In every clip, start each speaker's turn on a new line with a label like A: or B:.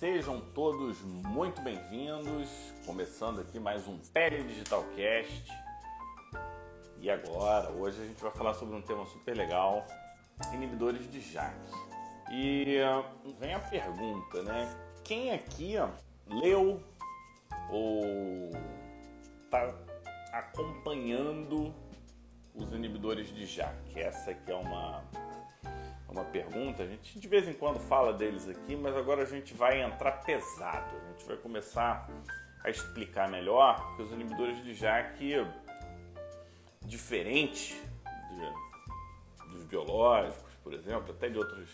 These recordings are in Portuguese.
A: Sejam todos muito bem-vindos. Começando aqui mais um Pele Digital Cast. E agora, hoje a gente vai falar sobre um tema super legal: inibidores de JAK. E uh, vem a pergunta, né? Quem aqui leu ou está acompanhando os inibidores de JAK? Essa aqui é uma uma pergunta. A gente de vez em quando fala deles aqui, mas agora a gente vai entrar pesado. A gente vai começar a explicar melhor que os inibidores de JAK, diferente de, dos biológicos, por exemplo, até de outros,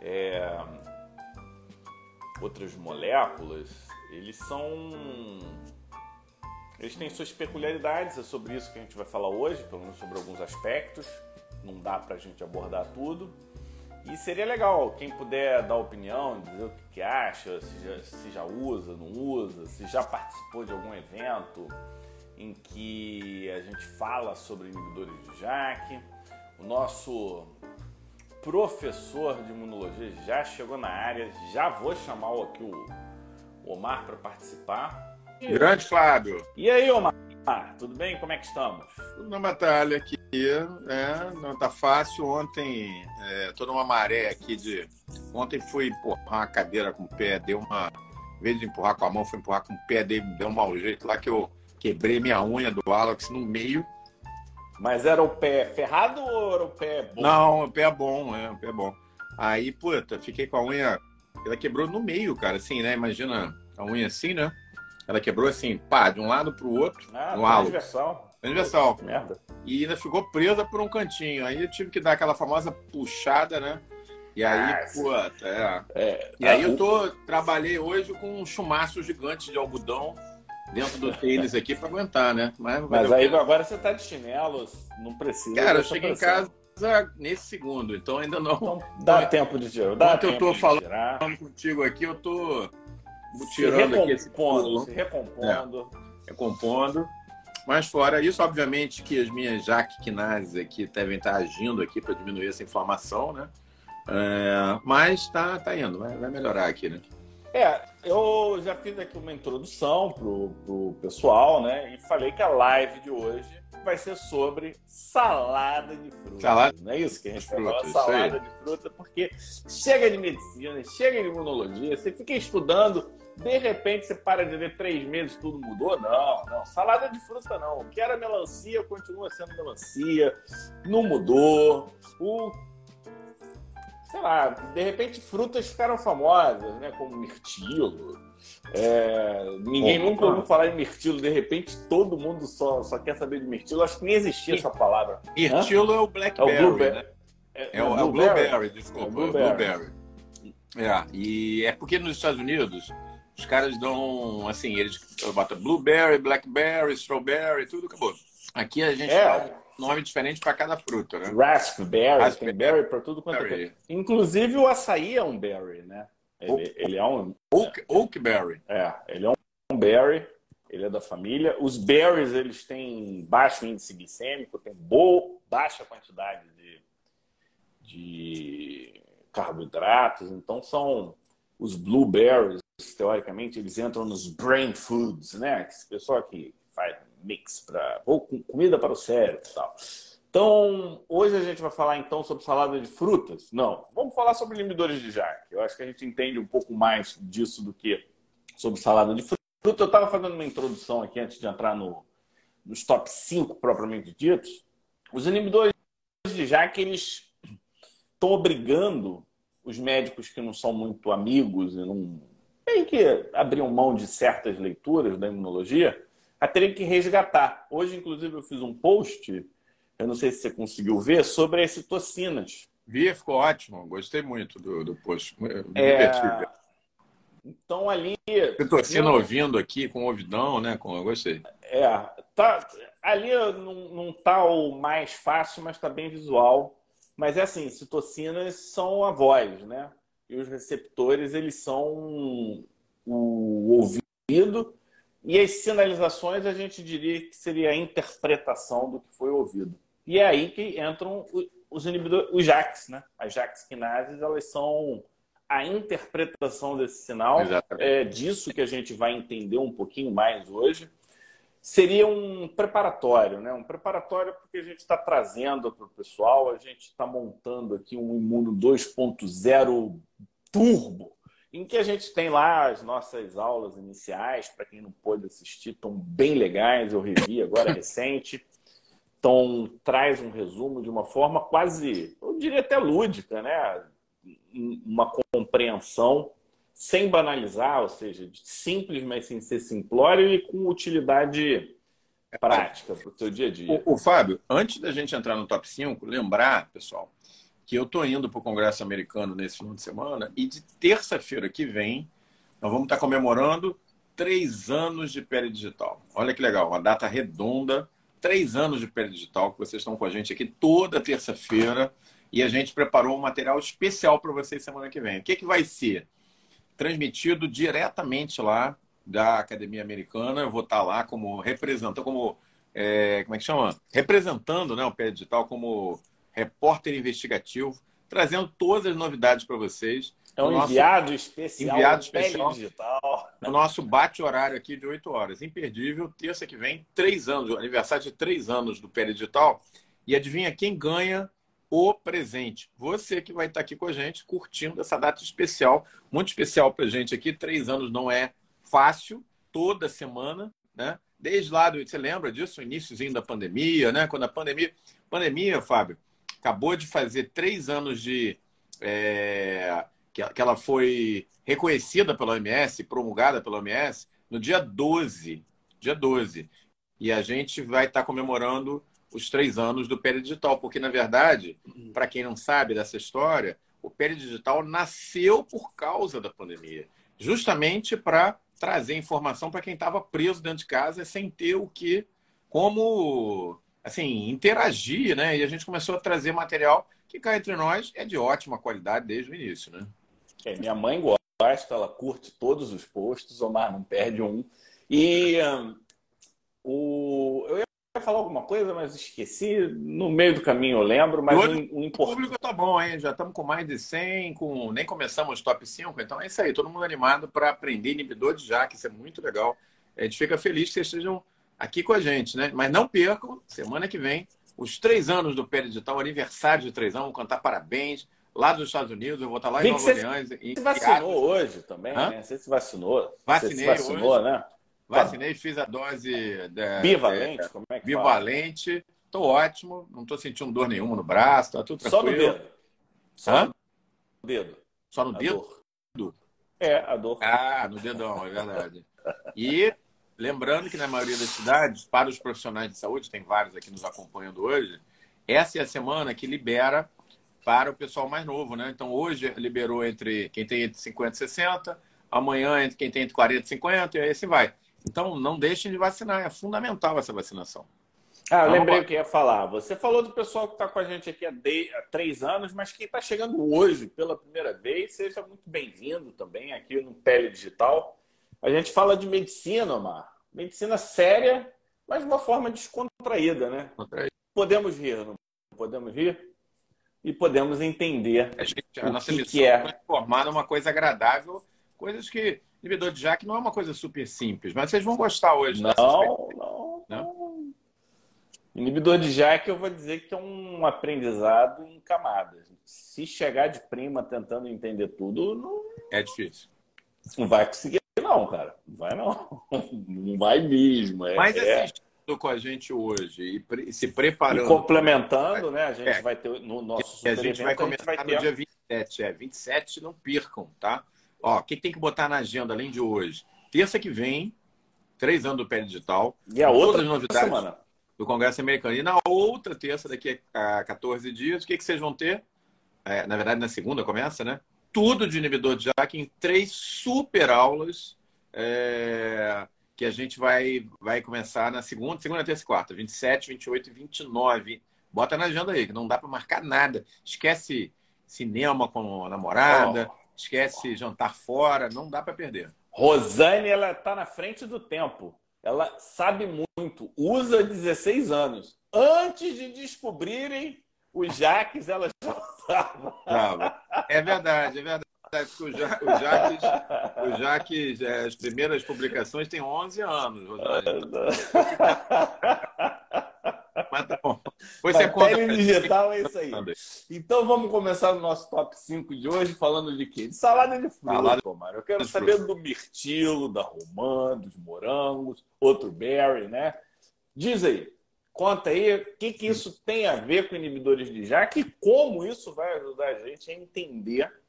A: é, outras moléculas, eles são. Eles têm suas peculiaridades, é sobre isso que a gente vai falar hoje, pelo menos sobre alguns aspectos não dá para a gente abordar tudo. E seria legal quem puder dar opinião, dizer o que, acha, se já, se já usa, não usa, se já participou de algum evento em que a gente fala sobre inibidores de JAK. O nosso professor de imunologia já chegou na área, já vou chamar aqui o Omar para participar.
B: Grande Flávio.
A: E aí, Omar? Tudo bem? Como é que estamos?
B: Tudo na batalha aqui né? Não tá fácil. Ontem, é, toda uma maré aqui de. Ontem fui empurrar uma cadeira com o pé, deu uma. Em vez de empurrar com a mão, fui empurrar com o pé, deu, deu um mau jeito lá que eu quebrei minha unha do Alex no meio.
A: Mas era o pé ferrado ou era o pé bom?
B: Não, o pé é bom, é, o pé é bom. Aí, puta, fiquei com a unha. Ela quebrou no meio, cara, assim, né? Imagina a unha assim, né? Ela quebrou assim, pá, de um lado pro outro,
A: ah,
B: no halo.
A: Transversal.
B: Transversal.
A: Merda
B: e ainda ficou presa por um cantinho. Aí eu tive que dar aquela famosa puxada, né? E aí, ah, pô, é. é. E aí eu tô, trabalhei hoje com um chumaço gigante de algodão dentro do tênis aqui para aguentar, né?
A: Mas, mas aí agora você tá de chinelos, não precisa.
B: Cara, eu cheguei em casa nesse segundo, então ainda não. Então
A: dá tempo de tirar. Dá
B: Enquanto eu tô falando tirar. contigo aqui, eu tô tirando aqui esse pulo.
A: Se recompondo.
B: É, recompondo. Mas fora isso, obviamente que as minhas jaquinases aqui devem estar agindo aqui para diminuir essa inflamação, né? É, mas tá, tá indo, vai, vai melhorar aqui, né?
A: É, eu já fiz aqui uma introdução pro, pro pessoal, né? E falei que a live de hoje vai ser sobre salada de fruta.
B: Salada
A: não é isso que a gente? Salada de fruta, porque chega de medicina, chega de imunologia, você fica estudando de repente você para de ver três meses tudo mudou? Não, não. Salada de fruta não. O que era melancia continua sendo melancia. Não mudou. O sei lá, de repente frutas ficaram famosas, né? Como mirtilo. É, ninguém nunca ouviu falar em mirtilo, de repente todo mundo só, só quer saber de mirtilo. Acho que nem existia essa palavra.
B: Mirtilo Hã? é o blackberry, é o blueberry, né? É, é, o, é o blueberry, desculpa, é o blueberry. blueberry. É, e é porque nos Estados Unidos os caras dão, assim, eles botam blueberry, blackberry, strawberry, tudo acabou. Aqui a gente é. dá um nome diferente para cada fruta, né?
A: Raspberry, Raspberry. berry para tudo quanto é. Inclusive o açaí é um berry, né? Ele, ele é um...
B: Oak, oakberry.
A: É, ele é um berry, ele é da família. Os berries, eles têm baixo índice glicêmico, tem boa, baixa quantidade de, de carboidratos, então são os blueberries, teoricamente, eles entram nos brain foods, né? Esse pessoal que faz mix para ou comida para o cérebro e tal. Então, hoje a gente vai falar então sobre salada de frutas? Não, vamos falar sobre limbidores de jaque. Eu acho que a gente entende um pouco mais disso do que sobre salada de fruta. Eu estava fazendo uma introdução aqui antes de entrar no, nos top 5 propriamente ditos. Os inibidores de jaque, eles estão obrigando os médicos que não são muito amigos e não tem que abrir mão de certas leituras da imunologia a terem que resgatar. Hoje, inclusive, eu fiz um post, eu não sei se você conseguiu ver, sobre as citocinas.
B: Vi, ficou ótimo. Gostei muito do, do post.
A: É... Então, ali...
B: Citocina não... ouvindo aqui, com ouvidão, né? Com... Eu gostei.
A: É, tá... ali não, não tá o mais fácil, mas está bem visual. Mas é assim, citocinas são a voz, né? E os receptores, eles são o ouvido e as sinalizações a gente diria que seria a interpretação do que foi ouvido. E é aí que entram os inibidores, os JAKs, né? As JAKs quinases, elas são a interpretação desse sinal. Exatamente. É disso que a gente vai entender um pouquinho mais hoje. Seria um preparatório, né? Um preparatório porque a gente está trazendo para o pessoal, a gente está montando aqui um Imuno 2.0 turbo, em que a gente tem lá as nossas aulas iniciais, para quem não pôde assistir, estão bem legais, eu revi agora recente. Então, traz um resumo de uma forma quase, eu diria até lúdica, né? uma compreensão sem banalizar, ou seja, simples, mas sem ser simplório e com utilidade prática para o seu dia a dia.
B: O, o, Fábio, antes da gente entrar no top 5, lembrar, pessoal, que eu estou indo para o Congresso Americano nesse fim de semana e de terça-feira que vem nós vamos estar comemorando três anos de pele digital. Olha que legal, uma data redonda, três anos de pele digital, que vocês estão com a gente aqui toda terça-feira e a gente preparou um material especial para vocês semana que vem. O que, que vai ser? Transmitido diretamente lá da Academia Americana. Eu vou estar lá como representante, como é, como é que chama? Representando né, o Pé Digital como repórter investigativo, trazendo todas as novidades para vocês.
A: É um nosso, enviado especial.
B: Enviado especial. Digital. O nosso bate-horário aqui de 8 horas. Imperdível, terça que vem, três anos, aniversário de três anos do Pé Digital. E adivinha quem ganha o presente. Você que vai estar aqui com a gente, curtindo essa data especial, muito especial para a gente aqui. Três anos não é fácil, toda semana, né? Desde lá, do, você lembra disso, o iníciozinho da pandemia, né? Quando a pandemia, pandemia, Fábio, acabou de fazer três anos de é, que, ela foi reconhecida pela OMS, promulgada pela OMS, no dia 12, dia 12. E a gente vai estar comemorando os três anos do Digital, porque, na verdade, para quem não sabe dessa história, o Digital nasceu por causa da pandemia, justamente para trazer informação para quem estava preso dentro de casa sem ter o que, como, assim, interagir, né? E a gente começou a trazer material que cá entre nós é de ótima qualidade desde o início, né?
A: É, minha mãe gosta, ela curte todos os posts, Omar não perde um. E um, o, eu ia ia falar alguma coisa, mas esqueci. No meio do caminho eu lembro, mas o,
B: um, um importante. O público tá bom, hein? Já estamos com mais de 100, com... nem começamos top 5, então é isso aí. Todo mundo animado para aprender inibidor de jaque, isso é muito legal. A gente fica feliz que vocês estejam aqui com a gente, né? Mas não percam, semana que vem, os três anos do Pé Digital, aniversário de três anos, vamos cantar parabéns. Lá dos Estados Unidos, eu vou estar lá em Nova Orleans.
A: Você vacinou hoje também, Hã? né? Você se vacinou.
B: Vacinei
A: você se vacinou,
B: hoje.
A: né?
B: Vacinei, fiz a dose
A: da, bivalente, como é que
B: bivalente. Estou ótimo, não estou sentindo dor nenhuma no braço, tá tudo tranquilo.
A: Só no dedo. Só Hã? no dedo.
B: Só no a dedo?
A: Dor. É, a dor.
B: Ah, no dedão, é verdade. E lembrando que na maioria das cidades, para os profissionais de saúde, tem vários aqui nos acompanhando hoje, essa é a semana que libera para o pessoal mais novo, né? Então hoje liberou entre quem tem entre 50 e 60, amanhã entre quem tem entre 40 e 50, e aí assim vai. Então, não deixem de vacinar. É fundamental essa vacinação.
A: Ah, eu lembrei o que ia falar. Você falou do pessoal que está com a gente aqui há, de... há três anos, mas quem está chegando hoje pela primeira vez, seja muito bem-vindo também aqui no Pele Digital. A gente fala de medicina, Omar. Medicina séria, mas de uma forma descontraída, né? Podemos rir, não podemos rir? E podemos entender
B: a, gente, a nossa que missão que é transformar numa coisa agradável, coisas que Inibidor de Jack não é uma coisa super simples, mas vocês vão gostar hoje.
A: Não, não, não. Inibidor de Jack, eu vou dizer que é um aprendizado em camadas. Se chegar de prima tentando entender tudo, não.
B: É difícil.
A: Não vai conseguir, não, cara. Não vai, não. Não vai mesmo. É,
B: mas é... assistindo com a gente hoje e se preparando. E
A: complementando, né? A gente é. vai ter no nosso.
B: a gente vai começar vai ter... no dia 27. É, 27, não percam, tá? Ó, o que tem que botar na agenda além de hoje? Terça que vem, três anos do pé digital.
A: E a outra novidades
B: semana. do Congresso Americano. E na outra terça, daqui a 14 dias, o que, que vocês vão ter? É, na verdade, na segunda começa, né? Tudo de inibidor de JAK em três super aulas é, que a gente vai, vai começar na segunda, segunda, terça e quarta, 27, 28 e 29. Bota na agenda aí, que não dá para marcar nada. Esquece cinema com a namorada. Oh esquece jantar fora, não dá para perder.
A: Rosane, ela está na frente do tempo. Ela sabe muito, usa 16 anos. Antes de descobrirem os jaques, ela já
B: estava. É verdade, é verdade. o Jaques, o Jaques é, as primeiras publicações têm 11 anos, Rosane.
A: Mas tá bom. Você conta digital é isso aí. Então vamos começar o nosso top 5 de hoje falando de quê? De salada de fruta, salada Mário. Eu quero saber do mirtilo, da romã, dos morangos, outro berry, né? Diz aí, conta aí o que, que isso tem a ver com inibidores de JAK e como isso vai ajudar a gente a entender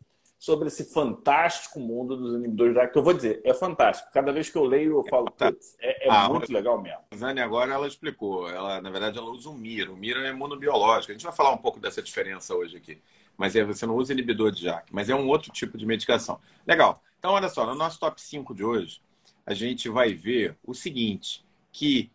A: sobre esse fantástico mundo dos inibidores de JAK, que eu vou dizer, é fantástico. Cada vez que eu leio, eu falo, putz, é, é ah, muito legal mesmo.
B: A Zane agora ela explicou, ela, na verdade, ela usa o MIR. O MIR é imunobiológico. A gente vai falar um pouco dessa diferença hoje aqui. Mas é, você não usa inibidor de JAK, mas é um outro tipo de medicação. Legal. Então, olha só, no nosso top 5 de hoje, a gente vai ver o seguinte, que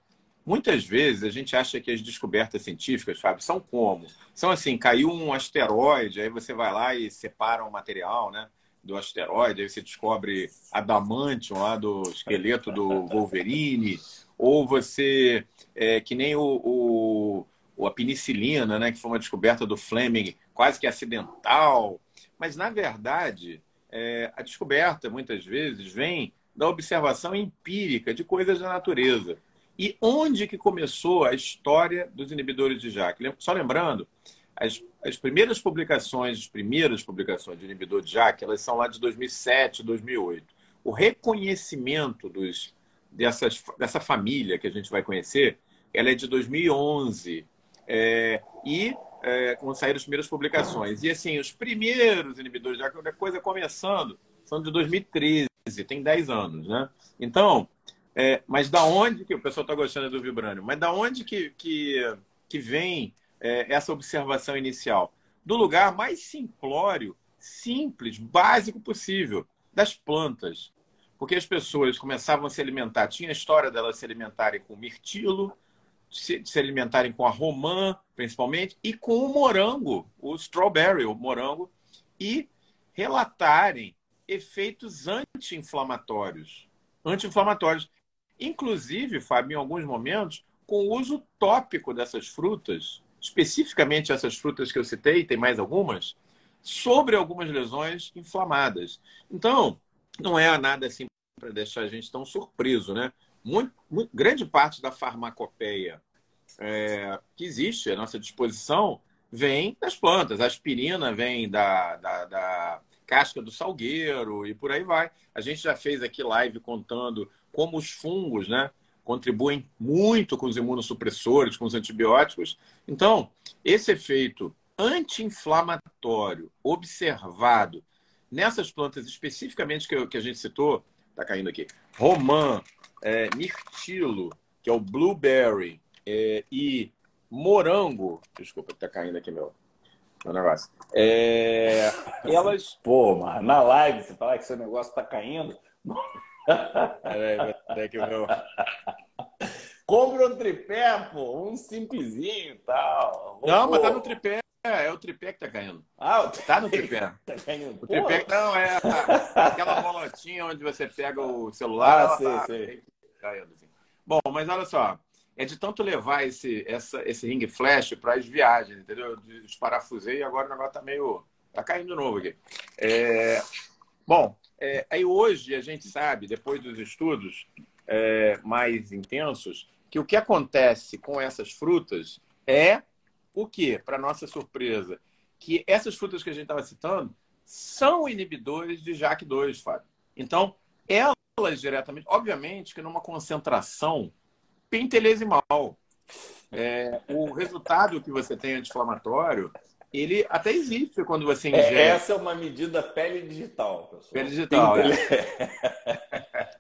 B: Muitas vezes a gente acha que as descobertas científicas, Fábio, são como? São assim, caiu um asteroide, aí você vai lá e separa o um material, né? Do asteroide, aí você descobre adamantium lá do esqueleto do Wolverine, ou você, é, que nem o, o, a penicilina, né? Que foi uma descoberta do Fleming, quase que acidental. Mas, na verdade, é, a descoberta, muitas vezes, vem da observação empírica de coisas da natureza. E onde que começou a história dos inibidores de JAK? Só lembrando, as, as primeiras publicações, as primeiras publicações de inibidor de JAK, elas são lá de 2007, 2008. O reconhecimento dos, dessas, dessa família que a gente vai conhecer, ela é de 2011. É, e é, quando saíram as primeiras publicações. E assim, os primeiros inibidores de JAK, a coisa começando, são de 2013, tem 10 anos, né? Então, é, mas da onde que o pessoal está gostando do Vibrânio? Mas da onde que, que, que vem é, essa observação inicial? Do lugar mais simplório, simples, básico possível, das plantas. Porque as pessoas começavam a se alimentar, tinha a história delas se alimentarem com mirtilo, se, se alimentarem com a romã, principalmente, e com o morango, o strawberry, o morango, e relatarem efeitos anti-inflamatórios. Anti-inflamatórios. Inclusive, Fábio, em alguns momentos, com o uso tópico dessas frutas, especificamente essas frutas que eu citei, tem mais algumas, sobre algumas lesões inflamadas. Então, não é nada assim para deixar a gente tão surpreso, né? Muito, muito, grande parte da farmacopeia é, que existe à nossa disposição vem das plantas. A aspirina vem da, da, da casca do salgueiro e por aí vai. A gente já fez aqui live contando como os fungos, né? Contribuem muito com os imunossupressores, com os antibióticos. Então, esse efeito anti-inflamatório observado nessas plantas especificamente que, que a gente citou, está caindo aqui, romã, é, mirtilo, que é o blueberry, é, e morango, desculpa, está caindo aqui meu, meu negócio. É, elas.
A: Pô, mas na live você falar que seu negócio está caindo.
B: Peraí, que meu.
A: Compra um tripé, pô, um simplesinho e tal.
B: Não, pô. mas tá no tripé. É o tripé que tá caindo.
A: Ah,
B: o tá no tripé. Tá caindo. O tripé não é aquela bolotinha onde você pega o celular. Ah, sei, tá sei. Caindo, assim. Bom, mas olha só. É de tanto levar esse, essa, esse ring flash para as viagens, entendeu? Eu desparafusei e agora o negócio tá meio. Tá caindo de novo aqui. É... Bom, é, aí hoje a gente sabe, depois dos estudos é, mais intensos, que o que acontece com essas frutas é o que, para nossa surpresa, que essas frutas que a gente estava citando são inibidores de JAK2, Fábio. Então, elas diretamente, obviamente que numa concentração pentelesimal. É, o resultado que você tem anti-inflamatório ele até existe quando você
A: ingere. É, essa é uma medida pele digital, pessoal.
B: Pele digital, Pentele... é.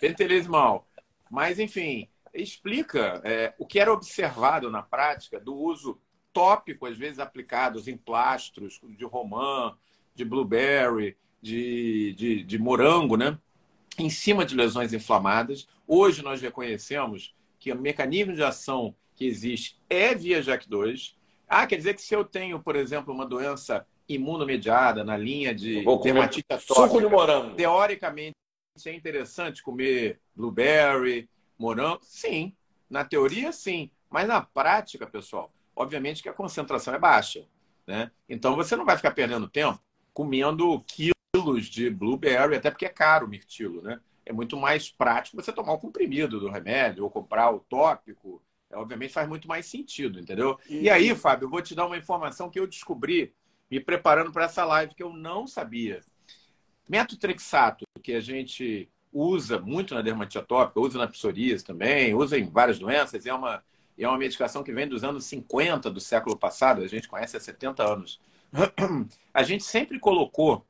B: Pentelesimal. Mas, enfim, explica é, o que era observado na prática do uso tópico, às vezes aplicados em plastros de romã, de blueberry, de, de, de morango, né? em cima de lesões inflamadas. Hoje nós reconhecemos que o mecanismo de ação que existe é via JAK2, ah, quer dizer que se eu tenho, por exemplo, uma doença imunomediada na linha de dermatite atópica,
A: suco de morango.
B: teoricamente é interessante comer blueberry, morango? Sim. Na teoria, sim. Mas na prática, pessoal, obviamente que a concentração é baixa. Né? Então você não vai ficar perdendo tempo comendo quilos de blueberry, até porque é caro o mirtilo, né? É muito mais prático você tomar o comprimido do remédio ou comprar o tópico. Obviamente faz muito mais sentido, entendeu? E... e aí, Fábio, eu vou te dar uma informação que eu descobri me preparando para essa live que eu não sabia. Metotrexato, que a gente usa muito na dermatite atópica, usa na psoríase também, usa em várias doenças, é uma, é uma medicação que vem dos anos 50 do século passado, a gente conhece há 70 anos. A gente sempre colocou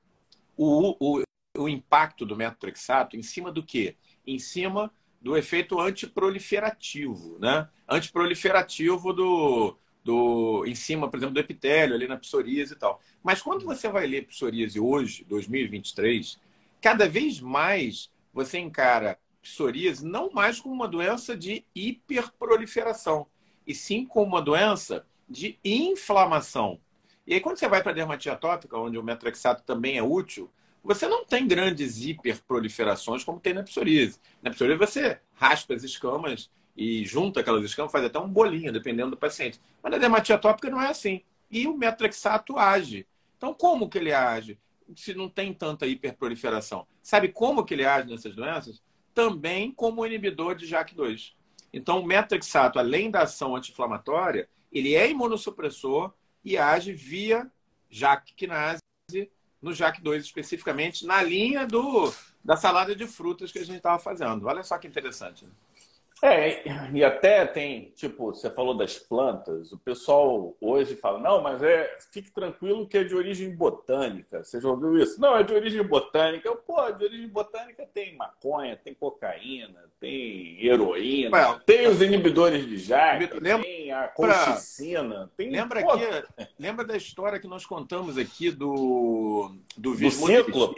B: o, o, o impacto do metotrexato em cima do quê? Em cima do efeito antiproliferativo, né? Antiproliferativo do, do, em cima, por exemplo, do epitélio, ali na psoríase e tal. Mas quando você vai ler psoríase hoje, 2023, cada vez mais você encara psoríase não mais como uma doença de hiperproliferação, e sim como uma doença de inflamação. E aí, quando você vai para a atópica, onde o metrexato também é útil, você não tem grandes hiperproliferações como tem na psoríase. Na psoríase, você raspa as escamas e junta aquelas escamas, faz até um bolinho, dependendo do paciente. Mas na dermatite atópica não é assim. E o metrexato age. Então, como que ele age? Se não tem tanta hiperproliferação. Sabe como que ele age nessas doenças? Também como inibidor de JAK2. Então, o metrexato, além da ação anti-inflamatória, ele é imunossupressor e age via JAK no JAK2 especificamente, na linha do, da salada de frutas que a gente estava fazendo. Olha só que interessante. Né?
A: É, e até tem, tipo, você falou das plantas, o pessoal hoje fala, não, mas é, fique tranquilo que é de origem botânica. Você já ouviu isso? Não, é de origem botânica. Eu, pô, de origem botânica tem maconha, tem cocaína, tem heroína, well, tem os inibidores de JAK, lembra, tem a colchicina. Tem,
B: lembra, aqui, lembra da história que nós contamos aqui do, do, do ciclo?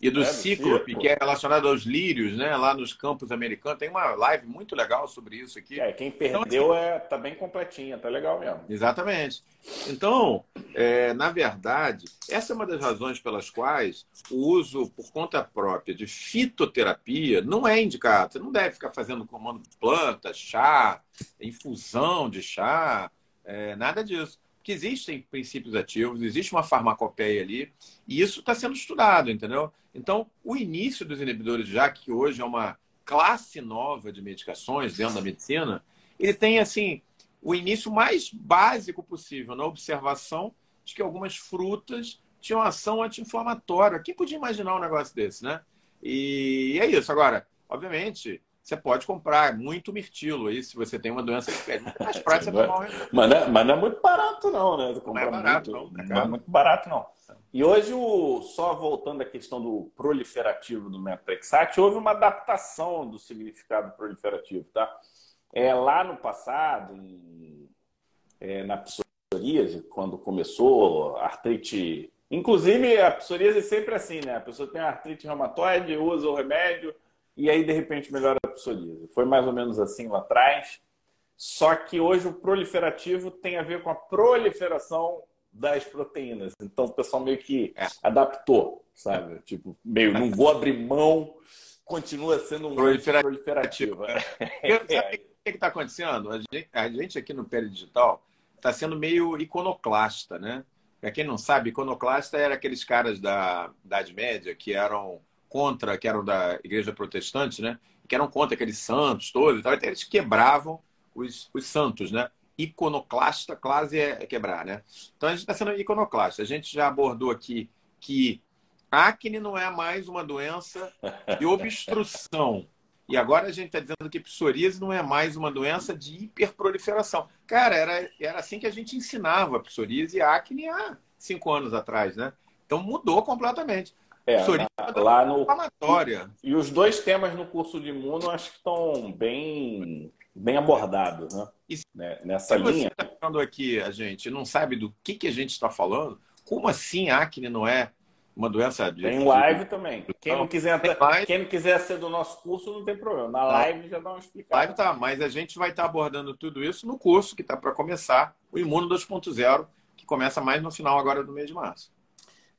B: E do é, Cíclope, que é relacionado aos lírios, né? Lá nos campos americanos. Tem uma live muito legal sobre isso aqui.
A: É, quem perdeu então, assim, é, tá bem completinha, tá legal mesmo.
B: Exatamente. Então, é, na verdade, essa é uma das razões pelas quais o uso por conta própria de fitoterapia não é indicado. Você não deve ficar fazendo comando de planta, chá, infusão de chá, é, nada disso que existem princípios ativos, existe uma farmacopeia ali, e isso está sendo estudado, entendeu? Então, o início dos inibidores JAK, que hoje é uma classe nova de medicações dentro da medicina, ele tem, assim, o início mais básico possível, na observação de que algumas frutas tinham ação anti-inflamatória. Quem podia imaginar um negócio desse, né? E é isso. Agora, obviamente, você pode comprar muito mirtilo aí, se você tem uma doença mais prático
A: você tomar um mas, não é, mas não é muito barato, não, né?
B: Não é barato,
A: muito, não. É não é muito barato, não. E hoje, o, só voltando à questão do proliferativo do metrexate, houve uma adaptação do significado proliferativo, tá? É, lá no passado, em, é, na psoríase, quando começou a artrite... Inclusive, a psoríase é sempre assim, né? A pessoa tem artrite reumatoide, usa o remédio e aí de repente melhora a psoríase. Foi mais ou menos assim lá atrás. Só que hoje o proliferativo tem a ver com a proliferação das proteínas. Então o pessoal meio que é. adaptou, sabe? Tipo, meio não vou abrir mão, continua sendo um proliferativo. proliferativo.
B: É. Sabe o que está acontecendo? A gente, a gente aqui no Pele Digital está sendo meio iconoclasta, né? Para quem não sabe, iconoclasta era aqueles caras da Idade Média que eram contra, que eram da igreja protestante, né? Que eram contra aqueles santos todos e tal. Então, eles quebravam os, os santos, né? Iconoclasta, quase é, é quebrar, né? Então a gente está sendo iconoclasta. A gente já abordou aqui que acne não é mais uma doença de obstrução. E agora a gente está dizendo que psoríase não é mais uma doença de hiperproliferação. Cara, era, era assim que a gente ensinava psoríase e acne há cinco anos atrás, né? Então mudou completamente.
A: É, na, lá no inflamatória. E, e, os dois temas no curso de imuno acho que estão bem, bem abordados, né? Né? Nessa
B: se
A: linha.
B: Você está falando aqui, a gente não sabe do que, que a gente está falando. Como assim acne não é uma doença
A: de. Tem live de... também. Quem não, quiser, live... quem não quiser ser do nosso curso, não tem problema. Na live já dá uma explicação.
B: Live tá, mas a gente vai estar tá abordando tudo isso no curso que está para começar, o Imuno 2.0, que começa mais no final agora do mês de março.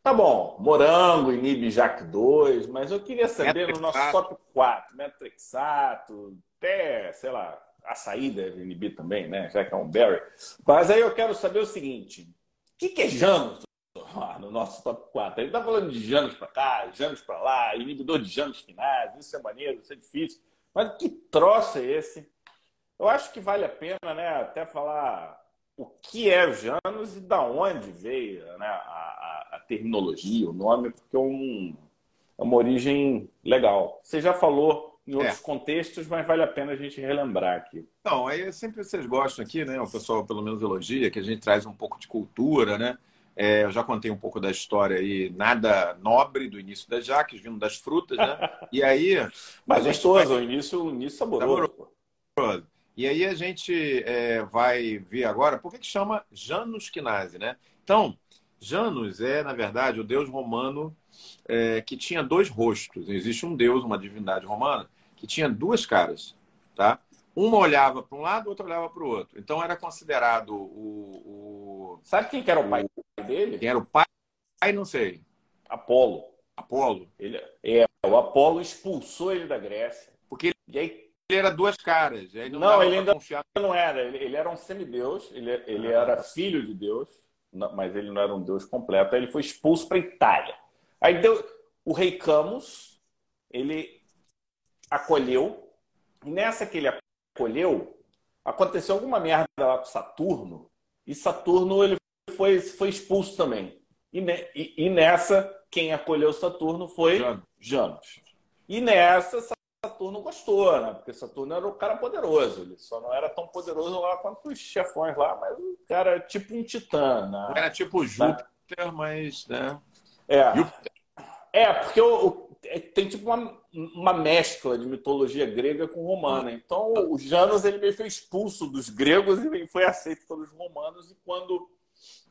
A: Tá bom, morango, inibe JAK2, mas eu queria saber no nosso top 4, metrexato, até, sei lá, açaí deve inibir também, né? Já que é um berry. Mas aí eu quero saber o seguinte: o que, que é Janus? no nosso top 4. Ele está falando de Janos para cá, Janos para lá, inibidor de Janos quinase, isso é maneiro, isso é difícil. Mas que troço é esse? Eu acho que vale a pena né, até falar o que é o Janus e da onde veio né, a, a, a terminologia, o nome, porque é, um, é uma origem legal. Você já falou em outros é. contextos, mas vale a pena a gente relembrar aqui.
B: Então, aí sempre vocês gostam aqui, né? O pessoal pelo menos elogia, que a gente traz um pouco de cultura, né? É, eu já contei um pouco da história aí, nada nobre do início das jaques, vindo das frutas, né? E aí.
A: Mas gostoso, vai... o início, o início saboroso. saboroso.
B: E aí a gente é, vai ver agora por que, que chama Janus Quinase, né? Então, Janus é, na verdade, o deus romano é, que tinha dois rostos. Existe um deus, uma divindade romana, que tinha duas caras, tá? Uma olhava para um lado, outra olhava para o outro. Então era considerado o,
A: o, Sabe quem que era o pai dele?
B: Quem era o pai? Não sei.
A: Apolo.
B: Apolo.
A: Ele, é, o Apolo expulsou ele da Grécia.
B: Porque e aí ele era duas caras.
A: não, não ele ainda confiar. não era. Ele, ele, era um semideus, ele, ele ah. era filho de Deus, mas ele não era um deus completo. Aí ele foi expulso para Itália. Aí deu, o rei Camus, ele acolheu. E nessa que ele acolheu, aconteceu alguma merda lá com Saturno. E Saturno ele foi, foi expulso também. E, e, e nessa, quem acolheu Saturno foi. Janus. E nessa, Saturno gostou, né? Porque Saturno era o cara poderoso. Ele só não era tão poderoso lá quanto os chefões lá, mas o cara era tipo um titã, né?
B: Era tipo Júpiter, né? mas, né?
A: É. Júpiter. É, porque o, o, é, tem tipo uma, uma mescla de mitologia grega com romana. Então, o Janus ele meio foi expulso dos gregos e foi aceito pelos romanos. E quando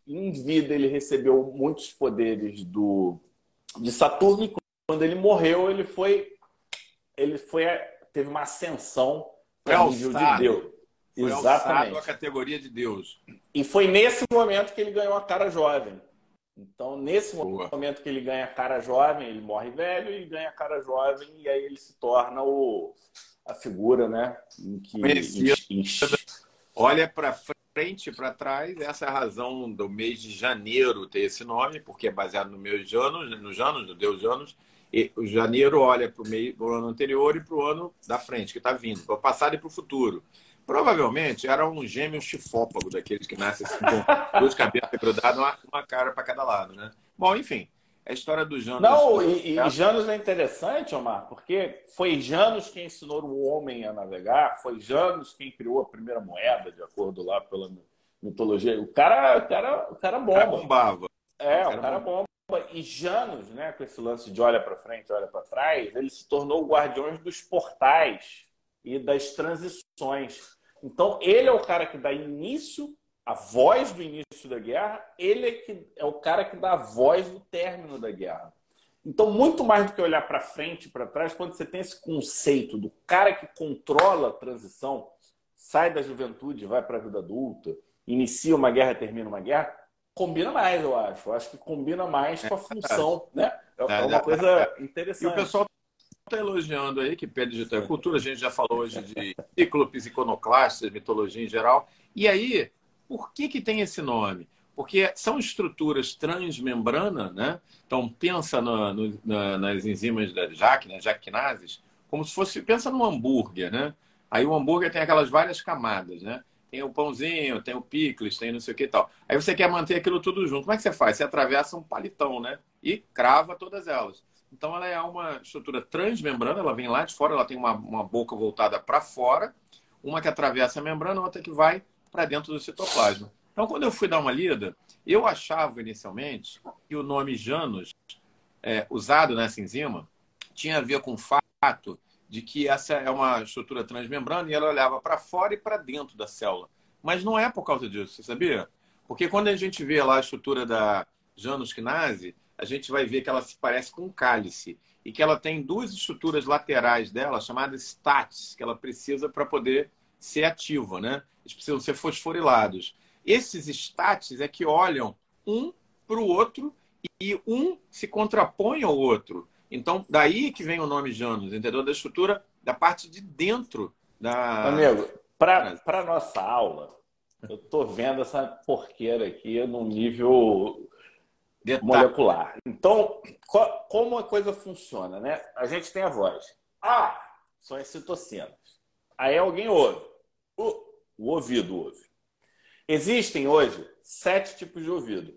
A: em vida ele recebeu muitos poderes do de Saturno, e quando ele morreu, ele foi ele foi teve uma ascensão
B: para o nível de Deus.
A: Foi Exatamente.
B: a categoria de Deus.
A: E foi nesse momento que ele ganhou a cara jovem. Então, nesse Boa. momento que ele ganha a cara jovem, ele morre velho e ganha a cara jovem, e aí ele se torna o, a figura, né? Em que,
B: em, em... Olha para frente e para trás, essa é a razão do mês de janeiro ter esse nome, porque é baseado no mês de Janos, no Janos, no Deus Janos, e o janeiro olha para o meio do ano anterior e para o ano da frente, que está vindo, para o passado e para o futuro. Provavelmente era um gêmeo chifópago daqueles que nascem assim, com duas cabeças grudadas, uma, uma cara para cada lado, né? Bom, enfim, a história do Janos.
A: Não, e, e Janos é interessante, Omar, porque foi Janos quem ensinou o homem a navegar, foi Janos quem criou a primeira moeda, de acordo lá pela mitologia. O cara, o cara, o cara bomba. O cara
B: bombava.
A: É, o cara, o cara bomba. E Janos, né, com esse lance de olha para frente, olha para trás, ele se tornou o guardião dos portais e das transições. Então, ele é o cara que dá início, a voz do início da guerra, ele é, que, é o cara que dá a voz do término da guerra. Então, muito mais do que olhar para frente e para trás, quando você tem esse conceito do cara que controla a transição, sai da juventude, vai para a vida adulta, inicia uma guerra, termina uma guerra, combina mais, eu acho. Eu acho que combina mais com a função, né? É, é uma coisa interessante.
B: E o pessoal está elogiando aí que pé digital é cultura. A gente já falou hoje de cíclopes, iconoclastas, mitologia em geral. E aí, por que, que tem esse nome? Porque são estruturas transmembrana, né? Então, pensa no, no, na, nas enzimas da JAK, né? jaquinases, como se fosse... Pensa num hambúrguer, né? Aí o hambúrguer tem aquelas várias camadas, né? Tem o pãozinho, tem o picles, tem não sei o que e tal. Aí você quer manter aquilo tudo junto. Como é que você faz? Você atravessa um palitão, né? E crava todas elas. Então ela é uma estrutura transmembrana, ela vem lá de fora, ela tem uma, uma boca voltada para fora, uma que atravessa a membrana, outra que vai para dentro do citoplasma. Então, quando eu fui dar uma lida, eu achava inicialmente que o nome Janus, é, usado nessa enzima, tinha a ver com o fato de que essa é uma estrutura transmembrana e ela olhava para fora e para dentro da célula. Mas não é por causa disso, você sabia? Porque quando a gente vê lá a estrutura da Janus quinase, a gente vai ver que ela se parece com um cálice e que ela tem duas estruturas laterais dela chamadas stats, que ela precisa para poder ser ativa, né? Eles precisam ser fosforilados. Esses stats é que olham um para o outro e um se contrapõe ao outro. Então, daí que vem o nome Janus, entendeu? Da estrutura da parte de dentro da.
A: Amigo, para a nossa aula, eu estou vendo essa porqueira aqui num nível Detalhe. molecular. Então, como a coisa funciona, né? A gente tem a voz. Ah, são as citocinas. Aí alguém ouve. O, o ouvido ouve. Existem hoje sete tipos de ouvido.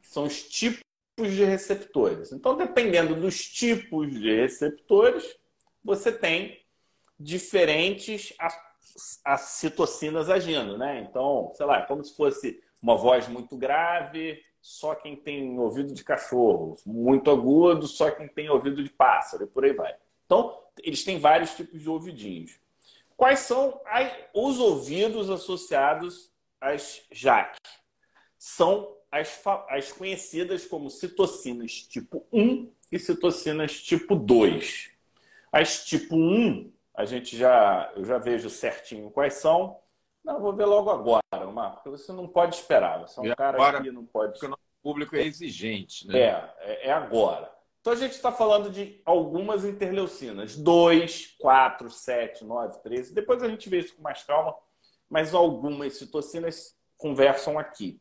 A: Que são os tipos de receptores. Então, dependendo dos tipos de receptores, você tem diferentes as citocinas agindo, né? Então, sei lá, é como se fosse uma voz muito grave, só quem tem ouvido de cachorro, muito agudo, só quem tem ouvido de pássaro, e por aí vai. Então, eles têm vários tipos de ouvidinhos. Quais são os ouvidos associados às JAK? São as, as conhecidas como citocinas tipo 1 e citocinas tipo 2. As tipo 1, a gente já, eu já vejo certinho quais são. Não, vou ver logo agora, Marco, porque você não pode esperar. Você é um e cara agora, que não pode. Porque o
B: público é exigente, né?
A: É, é, é agora. Então a gente está falando de algumas interleucinas: 2, 4, 7, 9, 13. Depois a gente vê isso com mais calma, mas algumas citocinas conversam aqui.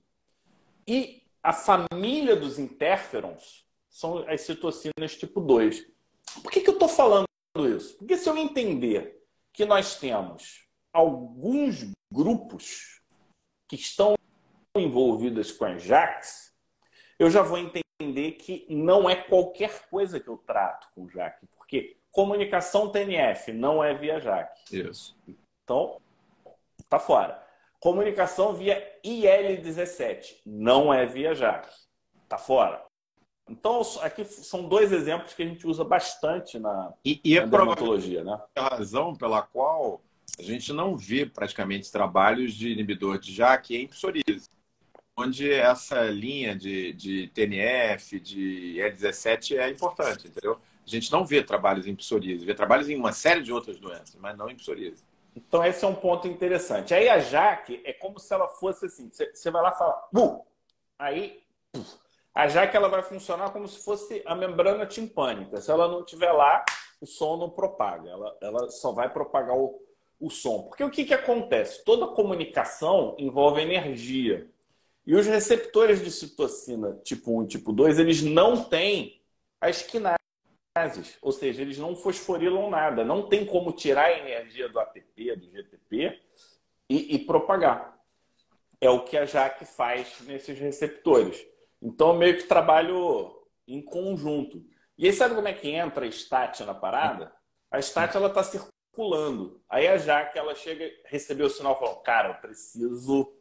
A: E a família dos interferons são as citocinas tipo 2. Por que, que eu estou falando isso? Porque se eu entender que nós temos alguns grupos que estão envolvidas com as JAKs, eu já vou entender que não é qualquer coisa que eu trato com JAK, porque comunicação TNF não é via JAK.
B: Isso.
A: Então, tá fora. Comunicação via IL-17 não é via JAK. Tá fora. Então, aqui são dois exemplos que a gente usa bastante na,
B: e, e é dermatologia. Né? a razão pela qual a gente não vê praticamente trabalhos de inibidor de JAK em psoríase, onde essa linha de, de TNF, de L17 é importante, entendeu? A gente não vê trabalhos em psoríase, vê trabalhos em uma série de outras doenças, mas não em psoríase.
A: Então, esse é um ponto interessante. Aí a JAK é como se ela fosse assim: você vai lá e fala, aí a JAK ela vai funcionar como se fosse a membrana timpânica. Se ela não estiver lá, o som não propaga, ela, ela só vai propagar o, o som. Porque o que, que acontece? Toda comunicação envolve energia. E os receptores de citocina tipo 1 e tipo 2, eles não têm as quinases, ou seja, eles não fosforilam nada. Não tem como tirar a energia do ATP, do GTP e, e propagar. É o que a JAK faz nesses receptores. Então, meio que trabalho em conjunto. E aí, sabe como é que entra a STAT na parada? A STAT ela está circulando. Aí a Jaque ela chega, recebeu o sinal e falou: Cara, eu preciso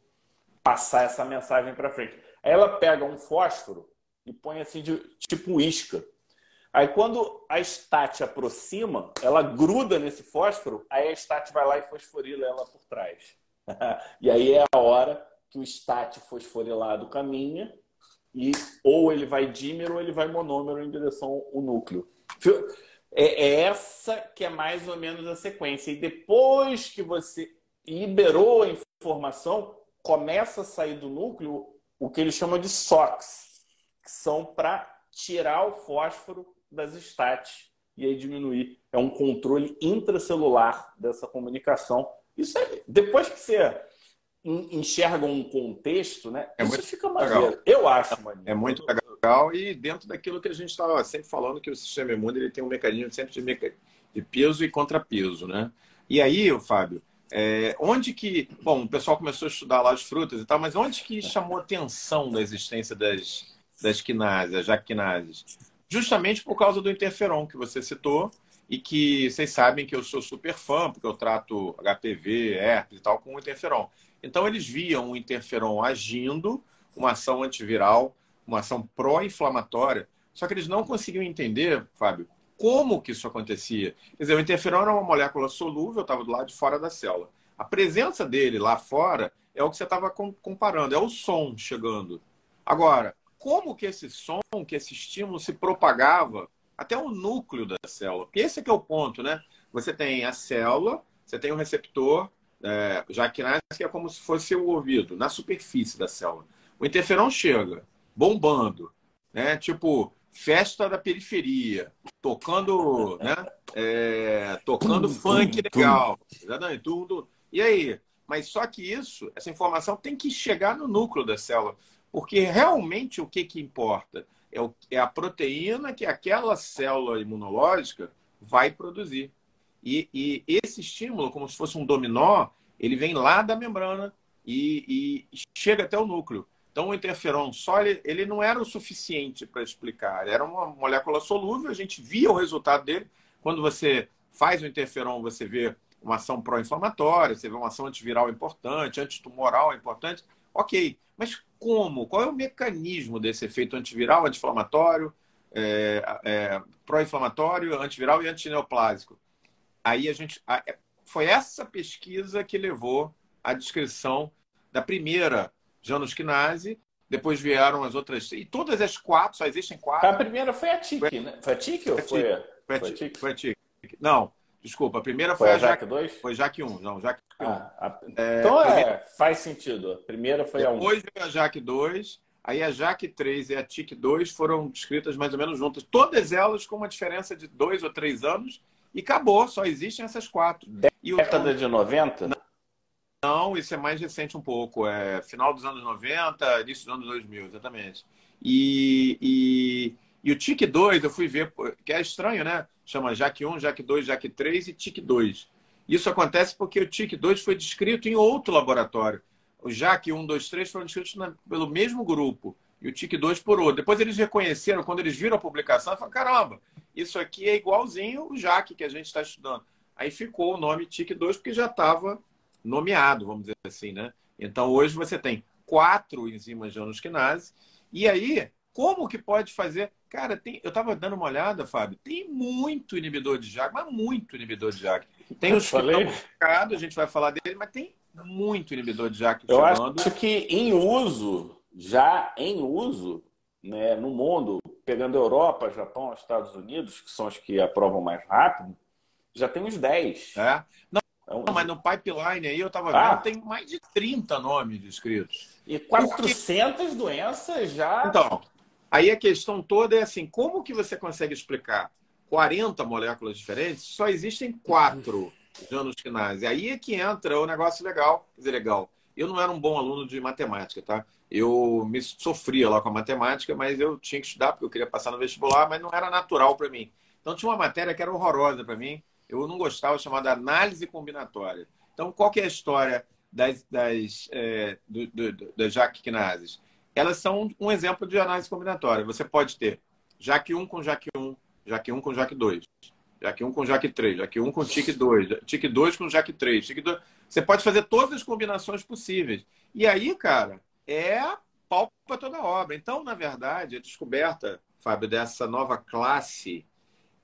A: passar essa mensagem para frente. Aí ela pega um fósforo e põe assim de tipo isca. Aí quando a STAT aproxima, ela gruda nesse fósforo, aí a STAT vai lá e fosforila ela por trás. e aí é a hora que o STAT fosforilado caminha e ou ele vai dímero ou ele vai monômero em direção ao núcleo. É, é essa que é mais ou menos a sequência. E depois que você liberou a informação, começa a sair do núcleo o que eles chamam de SOX, que são para tirar o fósforo das estáticas e aí diminuir. É um controle intracelular dessa comunicação. Isso é, depois que você enxerga um contexto, né?
B: É
A: Isso fica maneiro. Legal. Eu acho maneiro.
B: É muito legal e dentro daquilo que a gente estava sempre falando que o sistema imune ele tem um mecanismo sempre de, meca... de peso e contrapeso, né? E aí, Fábio, é, onde que, bom, o pessoal começou a estudar lá as frutas e tal, mas onde que chamou a atenção da existência das das quinases, as jaquinases? Justamente por causa do interferon que você citou e que vocês sabem que eu sou super fã, porque eu trato HPV, herpes e tal com interferon. Então, eles viam o interferon agindo, uma ação antiviral, uma ação pró-inflamatória, só que eles não conseguiam entender, Fábio, como que isso acontecia. Quer dizer, o interferon era uma molécula solúvel, estava do lado de fora da célula. A presença dele lá fora é o que você estava comparando, é o som chegando. Agora, como que esse som, que esse estímulo se propagava até o núcleo da célula? Porque esse é que é o ponto, né? Você tem a célula, você tem o receptor, é, jaquinase, que é como se fosse o ouvido, na superfície da célula. O interferon chega bombando, né? Tipo, festa da periferia, tocando, né? É, tocando funk legal. Tudo. E aí? Mas só que isso, essa informação tem que chegar no núcleo da célula. Porque realmente o que, que importa é, o, é a proteína que aquela célula imunológica vai produzir. E, e, esse estímulo, como se fosse um dominó, ele vem lá da membrana e, e chega até o núcleo. Então, o interferon só ele, ele não era o suficiente para explicar. Era uma molécula solúvel, a gente via o resultado dele. Quando você faz o interferon, você vê uma ação pró-inflamatória, você vê uma ação antiviral importante, antitumoral importante. Ok, mas como? Qual é o mecanismo desse efeito antiviral, anti-inflamatório, é, é, pró-inflamatório, antiviral e antineoplásico? Aí a gente. É, foi essa pesquisa que levou à descrição da primeira Janusquinase, depois vieram as outras. E todas as quatro, só existem quatro.
A: A primeira foi a TIC, né? Foi a TIC ou foi,
B: foi, a TIC? Foi a TIC. Não, desculpa, a primeira
A: foi, foi a Jaque 2?
B: Foi Jaque 1, não, Jaque 1. Ah,
A: a... é, então é, faz sentido. A primeira foi
B: depois
A: a 1.
B: Depois veio a Jaque 2, aí a Jaque 3 e a TIC 2 foram descritas mais ou menos juntas. Todas elas com uma diferença de dois ou três anos e acabou, só existem essas quatro.
A: Década o... de 90?
B: Não, não, isso é mais recente um pouco. É final dos anos 90, início dos anos 2000, exatamente. E, e, e o TIC 2, eu fui ver, que é estranho, né? Chama JAC 1, JAC 2, JAC 3 e TIC 2. Isso acontece porque o TIC 2 foi descrito em outro laboratório. O JAC 1, 2, 3 foram descritos na, pelo mesmo grupo e o TIC 2 por outro. Depois eles reconheceram, quando eles viram a publicação, falaram: caramba, isso aqui é igualzinho o JAC que a gente está estudando. Aí ficou o nome TIC 2 porque já estava nomeado, vamos dizer assim, né? Então, hoje você tem quatro enzimas de anusquinase. E aí, como que pode fazer? Cara, tem, eu estava dando uma olhada, Fábio, tem muito inibidor de JAK, mas muito inibidor de JAK. Tem os estão publicados, a gente vai falar dele, mas tem muito inibidor de JAK
A: Eu acho que em uso, já em uso, né, no mundo, pegando Europa, Japão, Estados Unidos, que são os que aprovam mais rápido, já tem uns 10.
B: É? Não, não, mas no pipeline aí eu estava vendo, ah. tem mais de 30 nomes descritos.
A: E 400 Porque... doenças já.
B: Então, aí a questão toda é assim: como que você consegue explicar 40 moléculas diferentes? Só existem quatro janusquinase. Aí é que entra o negócio legal. Quer dizer, legal. Eu não era um bom aluno de matemática, tá? Eu me sofria lá com a matemática, mas eu tinha que estudar porque eu queria passar no vestibular, mas não era natural para mim. Então tinha uma matéria que era horrorosa para mim, eu não gostava, chamada análise combinatória. Então, qual que é a história das, das, é, do, do, das jaquinases? Elas são um exemplo de análise combinatória. Você pode ter JAK 1 com JAK 1, JAK 1 com JAK 2, JAK 1 com JAK 3, JAK 1 com TIC 2, TIC 2 com JAK 3, TIC 2. Você pode fazer todas as combinações possíveis. E aí, cara, é pau para toda a obra. Então, na verdade, a descoberta, Fábio, dessa nova classe,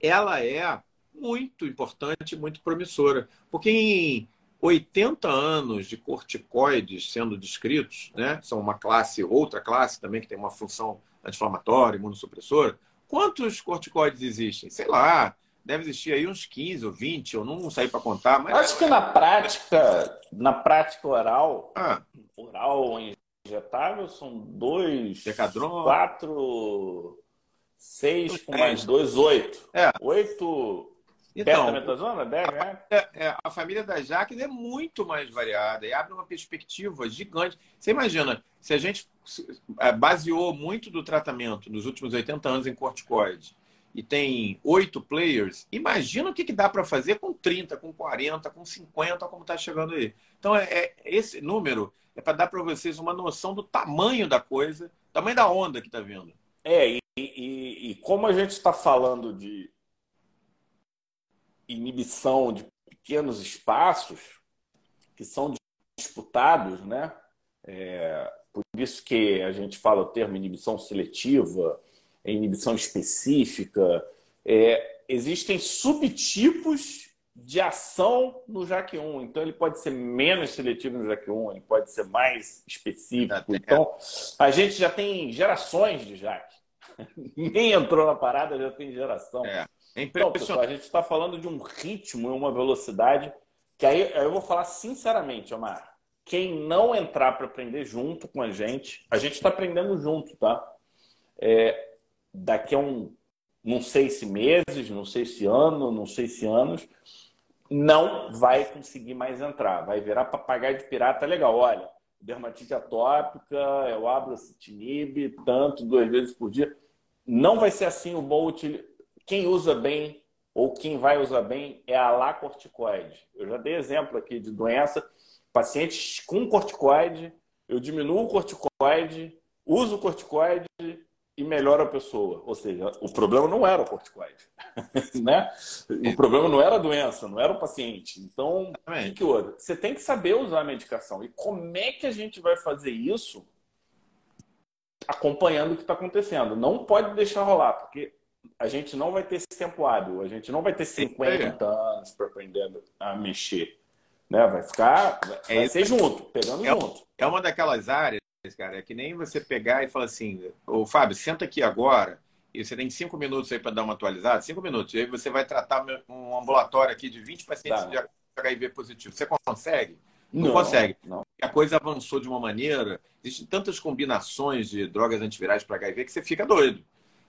B: ela é muito importante, muito promissora. Porque em 80 anos de corticoides sendo descritos, né, são uma classe, outra classe também que tem uma função anti-inflamatória, imunossupressora, quantos corticoides existem? Sei lá, deve existir aí uns 15 ou 20, eu não saí para contar. Mas...
A: Acho que na prática, na prática oral, ah. oral injetável são dois,
B: Decadron.
A: quatro, seis com mais dois, oito.
B: É.
A: Oito então? Deve,
B: é? É, a família das Jaques é muito mais variada e abre uma perspectiva gigante. Você imagina, se a gente é, baseou muito do tratamento nos últimos 80 anos em corticoide e tem oito players, imagina o que, que dá para fazer com 30, com 40, com 50, como está chegando aí. Então, é, é esse número é para dar para vocês uma noção do tamanho da coisa, tamanho da onda que está vindo.
A: É, e, e, e como a gente está falando de inibição de pequenos espaços que são disputados, né? É, por isso que a gente fala o termo inibição seletiva, inibição específica. É, existem subtipos de ação no JAK1. Então, ele pode ser menos seletivo no JAK1, ele pode ser mais específico. Então, a gente já tem gerações de JAK. Nem entrou na parada, já tem geração. É. É impressionante. Não, pessoal, a gente está falando de um ritmo e uma velocidade que aí eu vou falar sinceramente, Omar. Quem não entrar para aprender junto com a gente, a gente está aprendendo junto, tá? É, daqui a um, não sei se meses, não sei se ano, não sei se anos, não vai conseguir mais entrar. Vai virar papagaio de pirata. Legal, olha, dermatite atópica, eu abro citinib, tanto, duas vezes por dia. Não vai ser assim o bom util... Quem usa bem ou quem vai usar bem é a lá corticoide. Eu já dei exemplo aqui de doença. Pacientes com corticoide, eu diminuo o corticoide, uso o corticoide e melhora a pessoa. Ou seja, o problema não era o corticoide. né? O problema não era a doença, não era o paciente. Então, o que outra? Você tem que saber usar a medicação. E como é que a gente vai fazer isso acompanhando o que está acontecendo? Não pode deixar rolar, porque a gente não vai ter esse tempo hábil, a gente não vai ter 50 anos para aprender a mexer. Né? Vai ficar, vai é ser junto, pegando
B: é,
A: junto.
B: É uma daquelas áreas cara. É que nem você pegar e falar assim, ô Fábio, senta aqui agora e você tem cinco minutos aí para dar uma atualizada, cinco minutos, e aí você vai tratar um ambulatório aqui de 20 pacientes tá. de HIV positivo. Você consegue? Não, não consegue. Não. A coisa avançou de uma maneira, existem tantas combinações de drogas antivirais para HIV que você fica doido.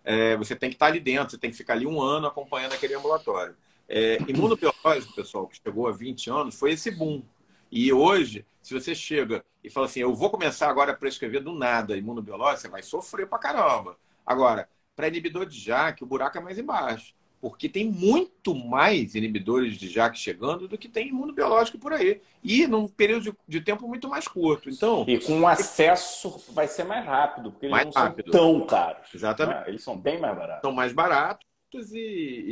B: É, você tem que estar ali dentro, você tem que ficar ali um ano acompanhando aquele ambulatório. É, imunobiológico, pessoal, que chegou há 20 anos, foi esse boom. E hoje, se você chega e fala assim, eu vou começar agora a prescrever do nada imunobiológico, você vai sofrer pra caramba. Agora, para inibidor de JAK, o buraco é mais embaixo. Porque tem muito mais inibidores de JAK chegando do que tem imunobiológico por aí. E num período de, de tempo muito mais curto. Então,
A: e com acesso vai ser mais rápido, porque eles mais não rápido. são tão caros.
B: Exatamente. Né?
A: Eles são bem mais baratos.
B: São mais baratos e,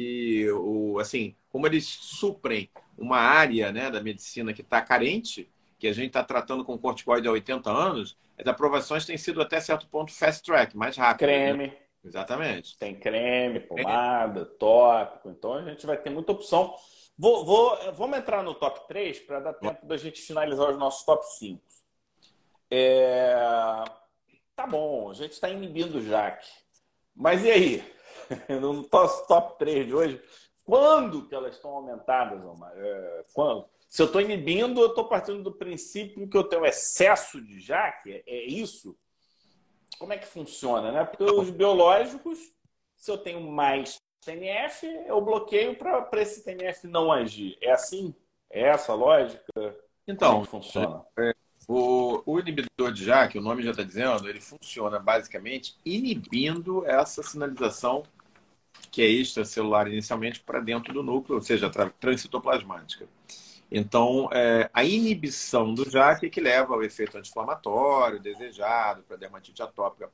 B: e o, assim, como eles suprem uma área né, da medicina que está carente, que a gente está tratando com corticoide há 80 anos, as aprovações têm sido até certo ponto fast track, mais rápido.
A: Né? Creme. Né?
B: Exatamente.
A: Tem creme, pomada, tópico. Então a gente vai ter muita opção. Vou, vou, vamos entrar no top 3 para dar tempo da gente finalizar os nossos top 5. É... Tá bom, a gente está inibindo o Jaque. Mas e aí? No nosso top 3 de hoje, quando que elas estão aumentadas, Omar? É, quando? Se eu estou inibindo, eu estou partindo do princípio que eu tenho excesso de JAK, é, é isso? Como é que funciona, né? Porque os biológicos, se eu tenho mais TNF, eu bloqueio para esse TNF não agir. É assim? É essa a lógica?
B: Então, é funciona? É, o, o, inibidor de JAK, o nome já está dizendo, ele funciona basicamente inibindo essa sinalização que é extracelular inicialmente para dentro do núcleo, ou seja, transcitoplasmática. Então, é, a inibição do JAK é que leva ao efeito anti-inflamatório desejado, para dermatite atópica,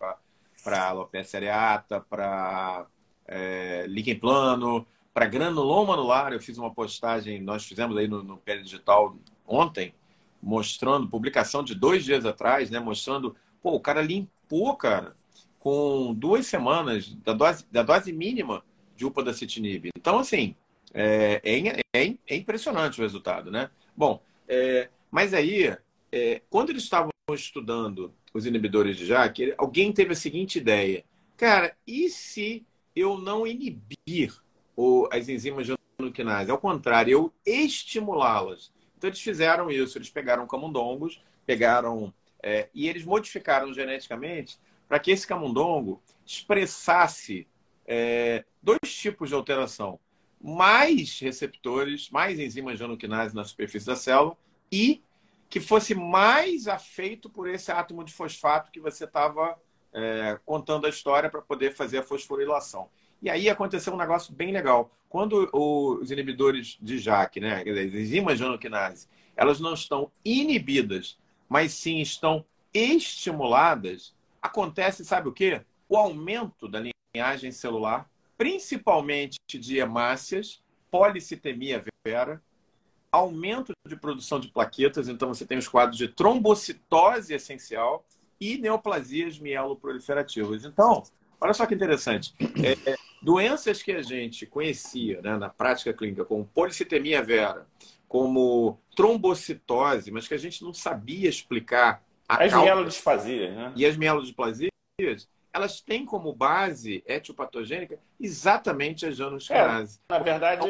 B: para alopecia areata, para é, líquen plano, para granuloma anular. Eu fiz uma postagem, nós fizemos aí no, no Digital ontem, mostrando, publicação de dois dias atrás, né, mostrando, pô, o cara limpou, cara, com duas semanas da dose, da dose mínima de upadacitinib. Então, assim, é, é, é, é, impressionante o resultado, né? Bom, é, mas aí, é, quando eles estavam estudando os inibidores de JAK, alguém teve a seguinte ideia. Cara, e se eu não inibir o, as enzimas de anuquinase? Ao contrário, eu estimulá-las. Então, eles fizeram isso. Eles pegaram camundongos, pegaram... É, e eles modificaram geneticamente para que esse camundongo expressasse é, dois tipos de alteração. Mais receptores, mais enzimas de anuquinase na superfície da célula e que fosse mais afeito por esse átomo de fosfato que você estava é, contando a história para poder fazer a fosforilação. E aí aconteceu um negócio bem legal. Quando os inibidores de JAK, né, as enzimas de anuquinase, elas não estão inibidas, mas sim estão estimuladas, acontece, sabe o quê? O aumento da linhagem celular, principalmente de hemácias, policitemia vera, aumento de produção de plaquetas, então você tem os quadros de trombocitose essencial e neoplasias mieloproliferativas. Então, olha só que interessante. É, doenças que a gente conhecia né, na prática clínica como policitemia vera, como trombocitose, mas que a gente não sabia explicar
A: as causa... mielodisplasias, né?
B: E as mielodisplasias, elas têm como base etiopatogênica exatamente a janusquinase.
A: É, na verdade,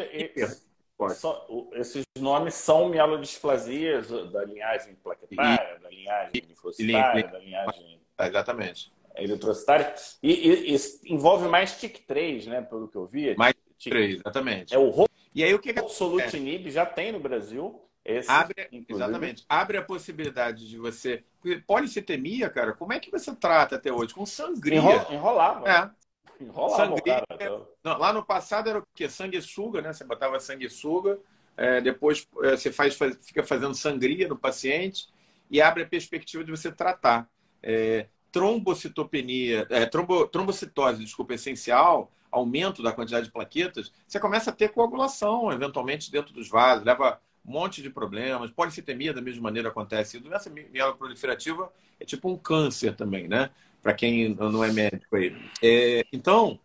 A: são, esses nomes são mielodisplasias da linhagem plaquetária, e, da linhagem linfocitária, da linhagem...
B: Exatamente.
A: Eritrocitária. E, e, e, envolve mais TIC3, né? Pelo que eu vi.
B: Mais TIC3, exatamente.
A: É o
B: e aí o que, que
A: Solutinib já tem no Brasil.
B: Esse, abre, exatamente. Abre a possibilidade de você. Policitemia, cara, como é que você trata até hoje? Com sangria.
A: Enrolava.
B: É. Enrolava, sangria. Cara. Não, lá no passado era o quê? Sanguessuga, né? Você botava sanguessuga, é, depois é, você faz, faz, fica fazendo sangria no paciente e abre a perspectiva de você tratar. É, trombocitopenia, é, trombo, trombocitose, desculpa, essencial, aumento da quantidade de plaquetas, você começa a ter coagulação, eventualmente, dentro dos vasos, leva um monte de problemas. Policitemia, da mesma maneira, acontece. E doença mieloproliferativa é tipo um câncer também, né? Para quem não é médico aí. É, então,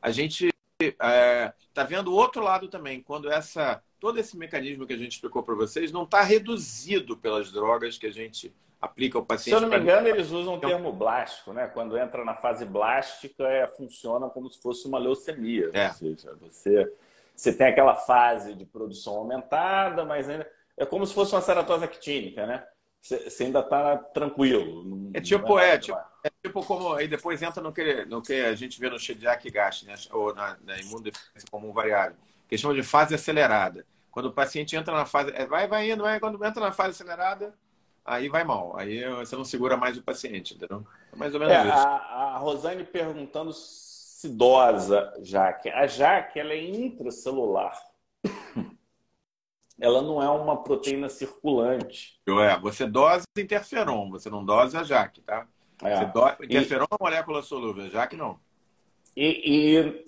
B: a gente está é, tá vendo o outro lado também, quando essa todo esse mecanismo que a gente explicou para vocês não está reduzido pelas drogas que a gente aplica ao paciente.
A: Se eu não me engano, eles usam o termo blástico, né? Quando entra na fase blástica, é, funciona como se fosse uma leucemia. É. Ou seja, você, você tem aquela fase de produção aumentada, mas ainda é como se fosse uma ceratose actínica, né? Você, ainda está tranquilo.
B: É tipo, é, tipo, é tipo como aí depois entra no que, no que a gente vê no Shediac Gash, né? Ou na, na imunodeficiência comum variável, que chama de fase acelerada. Quando o paciente entra na fase, é, vai, vai indo, vai, quando entra na fase acelerada, aí vai mal. Aí você não segura mais o paciente, entendeu?
A: É mais ou menos é, isso. A, a Rosane perguntando se dosa Jaque. A Jaque, ela é intracelular. ela não é uma proteína circulante.
B: É, você dosa interferon, você não dosa a Jaque, tá? É. Você dosa interferon e... molécula solúvel, a Jaque não.
A: E, e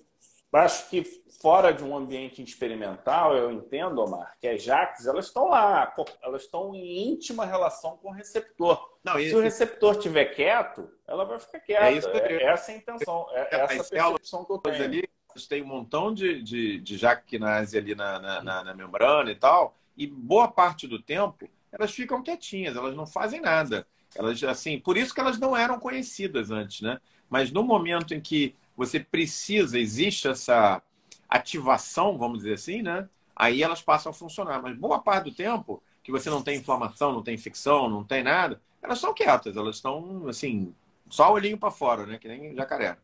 A: acho que fora de um ambiente experimental, eu entendo, Omar, que as JAKs elas estão lá, elas estão em íntima relação com o receptor. Não, Se o receptor estiver quieto, ela vai ficar quieta. É, isso é essa a intenção, é, é essa a percepção que eu tenho.
B: Ali, tem um montão de, de, de jaquinase ali na, na, na, na membrana e tal, e boa parte do tempo elas ficam quietinhas, elas não fazem nada. Elas, assim, por isso que elas não eram conhecidas antes, né? Mas no momento em que você precisa, existe essa ativação, vamos dizer assim, né? Aí elas passam a funcionar. Mas boa parte do tempo que você não tem inflamação, não tem infecção, não tem nada, elas estão quietas, elas estão assim, só olhinho para fora, né? Que nem jacaré.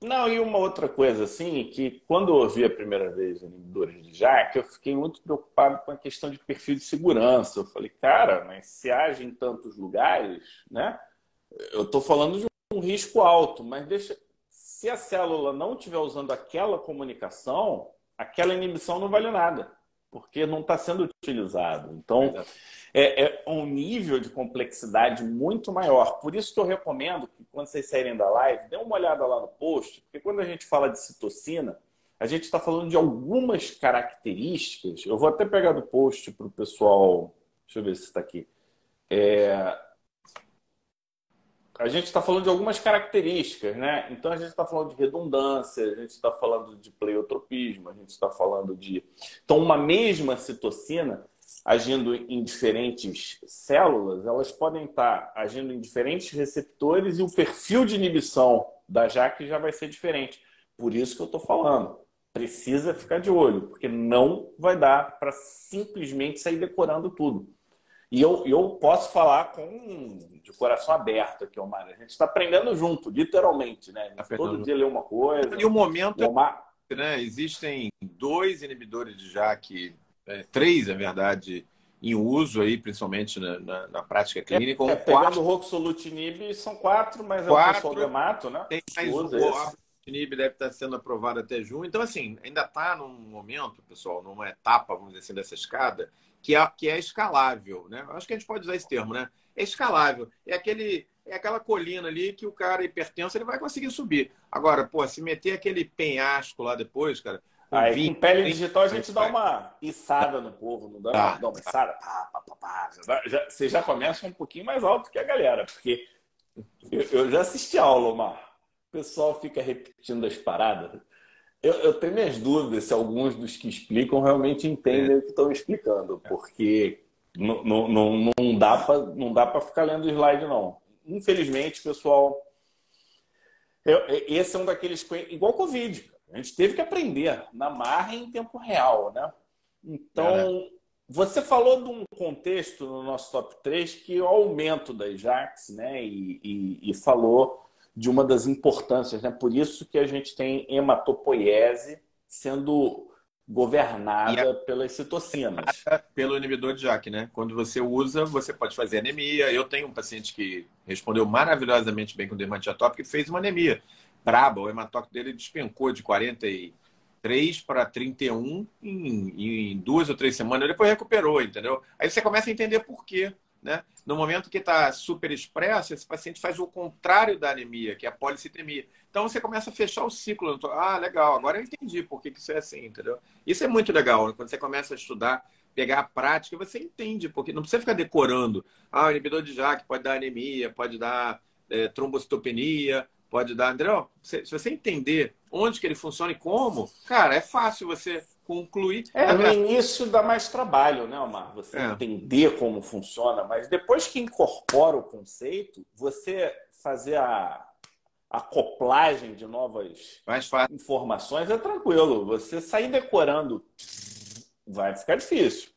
A: Não, e uma outra coisa, assim, que quando eu ouvi a primeira vez inibidores de JAK, eu fiquei muito preocupado com a questão de perfil de segurança. Eu falei, cara, mas se age em tantos lugares, né? Eu estou falando de um risco alto, mas deixa, se a célula não estiver usando aquela comunicação, aquela inibição não vale nada, porque não está sendo utilizado. Então, é, é, um nível de complexidade muito maior. Por isso que eu recomendo que, quando vocês saírem da live, dê uma olhada lá no post, porque quando a gente fala de citocina, a gente está falando de algumas características. Eu vou até pegar do post para o pessoal. Deixa eu ver se está aqui. É, a gente está falando de algumas características, né? Então a gente está falando de redundância, a gente está falando de pleiotropismo, a gente está falando de. Então, uma mesma citocina agindo em diferentes células, elas podem estar agindo em diferentes receptores e o perfil de inibição da JAK já vai ser diferente. Por isso que eu estou falando. Precisa ficar de olho, porque não vai dar para simplesmente sair decorando tudo. E eu, eu posso falar com de coração aberto aqui, Omar. A gente está aprendendo junto, literalmente, né? Tá todo dia lê uma coisa.
B: E o momento o Omar... é, né? Existem dois inibidores de JAK, é, três, na verdade, em uso aí, principalmente na, na, na prática clínica.
A: É, é, pegando o Roxolutinib, são quatro, mas quatro, é o pessoal Gamato, né?
B: Tem mais um. O deve estar sendo aprovado até junho. Então, assim, ainda está num momento, pessoal, numa etapa, vamos dizer assim, dessa escada, que é, que é escalável, né? Acho que a gente pode usar esse termo, né? É escalável. É aquele é aquela colina ali que o cara hipertenso ele vai conseguir subir. Agora, pô, se meter aquele penhasco lá depois, cara.
A: Aí, vinho, com pele digital a gente dá uma içada no povo, não dá, ah, dá uma içada? Pá, pá, pá, pá. Já, já, você já começa um pouquinho mais alto que a galera, porque eu, eu já assisti aula, Omar. O pessoal fica repetindo as paradas. Eu, eu, tenho minhas dúvidas se alguns dos que explicam realmente entendem é. o que estão explicando, porque não, não, não dá para ficar lendo o slide, não. Infelizmente, pessoal, eu, esse é um daqueles. Igual Covid. A gente teve que aprender na marra em tempo real, né? Então, é, você falou de um contexto no nosso top 3 que é o aumento das JAKs, né? E, e, e falou de uma das importâncias, né? Por isso que a gente tem hematopoiese sendo governada a... pelas citocinas.
B: Pelo inibidor de JAK, né? Quando você usa, você pode fazer anemia. Eu tenho um paciente que respondeu maravilhosamente bem com dermatite atópica e fez uma anemia braba. O hematócrito dele despencou de 43 para 31 em, em duas ou três semanas. Depois recuperou, entendeu? Aí você começa a entender por quê. Né? No momento que está super expresso, esse paciente faz o contrário da anemia, que é a policitemia. Então você começa a fechar o ciclo. Ah, legal, agora eu entendi por que, que isso é assim, entendeu? Isso é muito legal. Né? Quando você começa a estudar, pegar a prática, você entende, porque não precisa ficar decorando. Ah, o inibidor de JAK pode dar anemia, pode dar é, trombocitopenia, pode dar. André, se você entender onde que ele funciona e como, cara, é fácil você concluir.
A: É, no início dá mais trabalho, né, Omar? Você é. entender como funciona, mas depois que incorpora o conceito, você fazer a acoplagem de novas informações é tranquilo. Você sair decorando vai ficar difícil.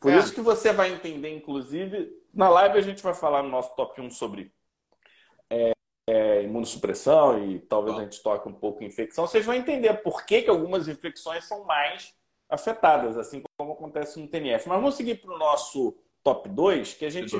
A: Por é. isso que você vai entender, inclusive, na live a gente vai falar no nosso top 1 sobre é, imunossupressão e talvez a gente toque um pouco em infecção, vocês vão entender por que, que algumas infecções são mais afetadas, assim como acontece no TNF. Mas vamos seguir para o nosso top 2, que a gente,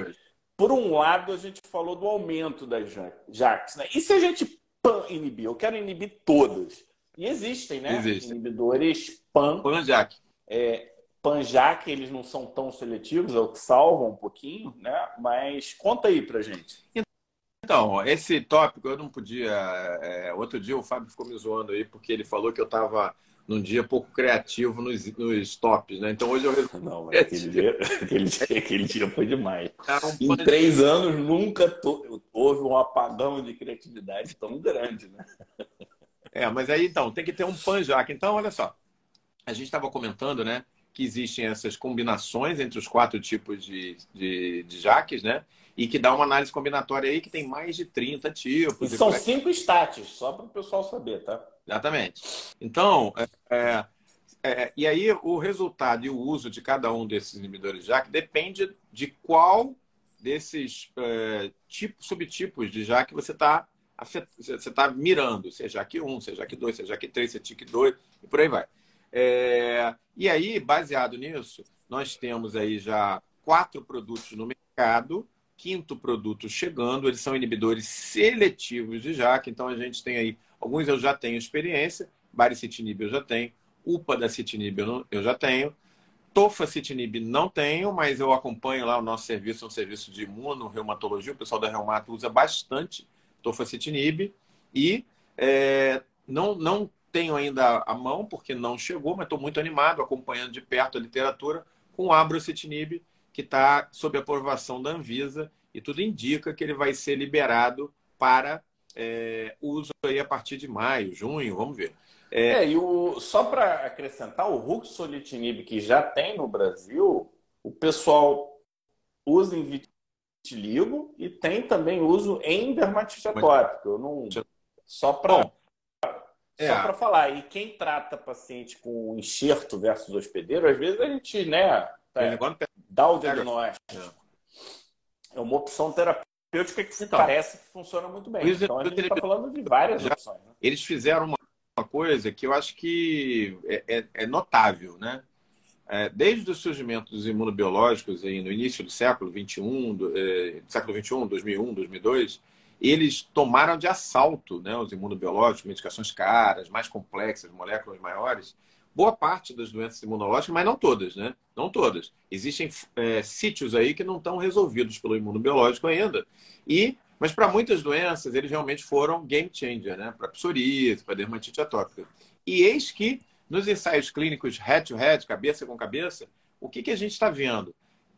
A: por um lado, a gente falou do aumento das JAKs. Né? E se a gente pan inibir? Eu quero inibir todas. E existem, né? Existem. Inibidores pan.
B: Pan-JAK.
A: É, pan-JAK, eles não são tão seletivos, é o que salvam um pouquinho, né? Mas conta aí pra gente.
B: Então, esse tópico eu não podia. É, outro dia o Fábio ficou me zoando aí, porque ele falou que eu estava num dia pouco criativo nos, nos tops, né? Então hoje eu
A: resolvi. Não, mas aquele dia, aquele dia, aquele dia foi demais. Um em três de... anos nunca to... houve um apagão de criatividade tão grande, né?
B: É, mas aí então, tem que ter um panjaque. Então, olha só. A gente estava comentando, né? Que existem essas combinações entre os quatro tipos de, de, de jaques, né? E que dá uma análise combinatória aí que tem mais de 30 tipos.
A: E são cinco status, só para o pessoal saber, tá?
B: Exatamente. Então, é, é, é, e aí o resultado e o uso de cada um desses inibidores JAK depende de qual desses é, tipos, subtipos de JAK você está você tá mirando, seja JAK 1, seja JAK 2, seja JAK 3, seja TIC 2 e por aí vai. É, e aí, baseado nisso, nós temos aí já quatro produtos no mercado quinto produto chegando. Eles são inibidores seletivos de JAK, então a gente tem aí, alguns eu já tenho experiência, baricitinib eu já tenho, UPA da citinib eu já tenho, tofacitinib não tenho, mas eu acompanho lá o nosso serviço, é um serviço de imuno-reumatologia, o pessoal da Reumato usa bastante tofacitinib e é, não, não tenho ainda a mão, porque não chegou, mas estou muito animado, acompanhando de perto a literatura, com abrocitinib, que está sob aprovação da Anvisa e tudo indica que ele vai ser liberado para é, uso aí a partir de maio, junho, vamos ver.
A: É, é e o, só para acrescentar, o ruxolitinib que já tem no Brasil, o pessoal usa em vitiligo e tem também uso em dermatite atópica. Eu não só para é. só para falar. E quem trata paciente com enxerto versus hospedeiro, às vezes a gente, né, é, dá o diagnóstico. É uma opção terapêutica que então, parece que funciona muito bem. Então a gente está falando de várias já, opções. Né?
B: Eles fizeram uma, uma, coisa que eu acho que é, é, é notável, né? É, desde o surgimento dos imunobiológicos aí no início do século 21, do, é, século 21, 2001, 2002, eles tomaram de assalto, né, os imunobiológicos, medicações caras, mais complexas, moléculas maiores, boa parte das doenças imunológicas, mas não todas, né? Não todas. Existem é, sítios aí que não estão resolvidos pelo imunobiológico ainda. E, mas para muitas doenças, eles realmente foram game changer, né? Para psoríase, para dermatite atópica. E eis que, nos ensaios clínicos head-to-head, cabeça com cabeça, o que, que a gente está vendo?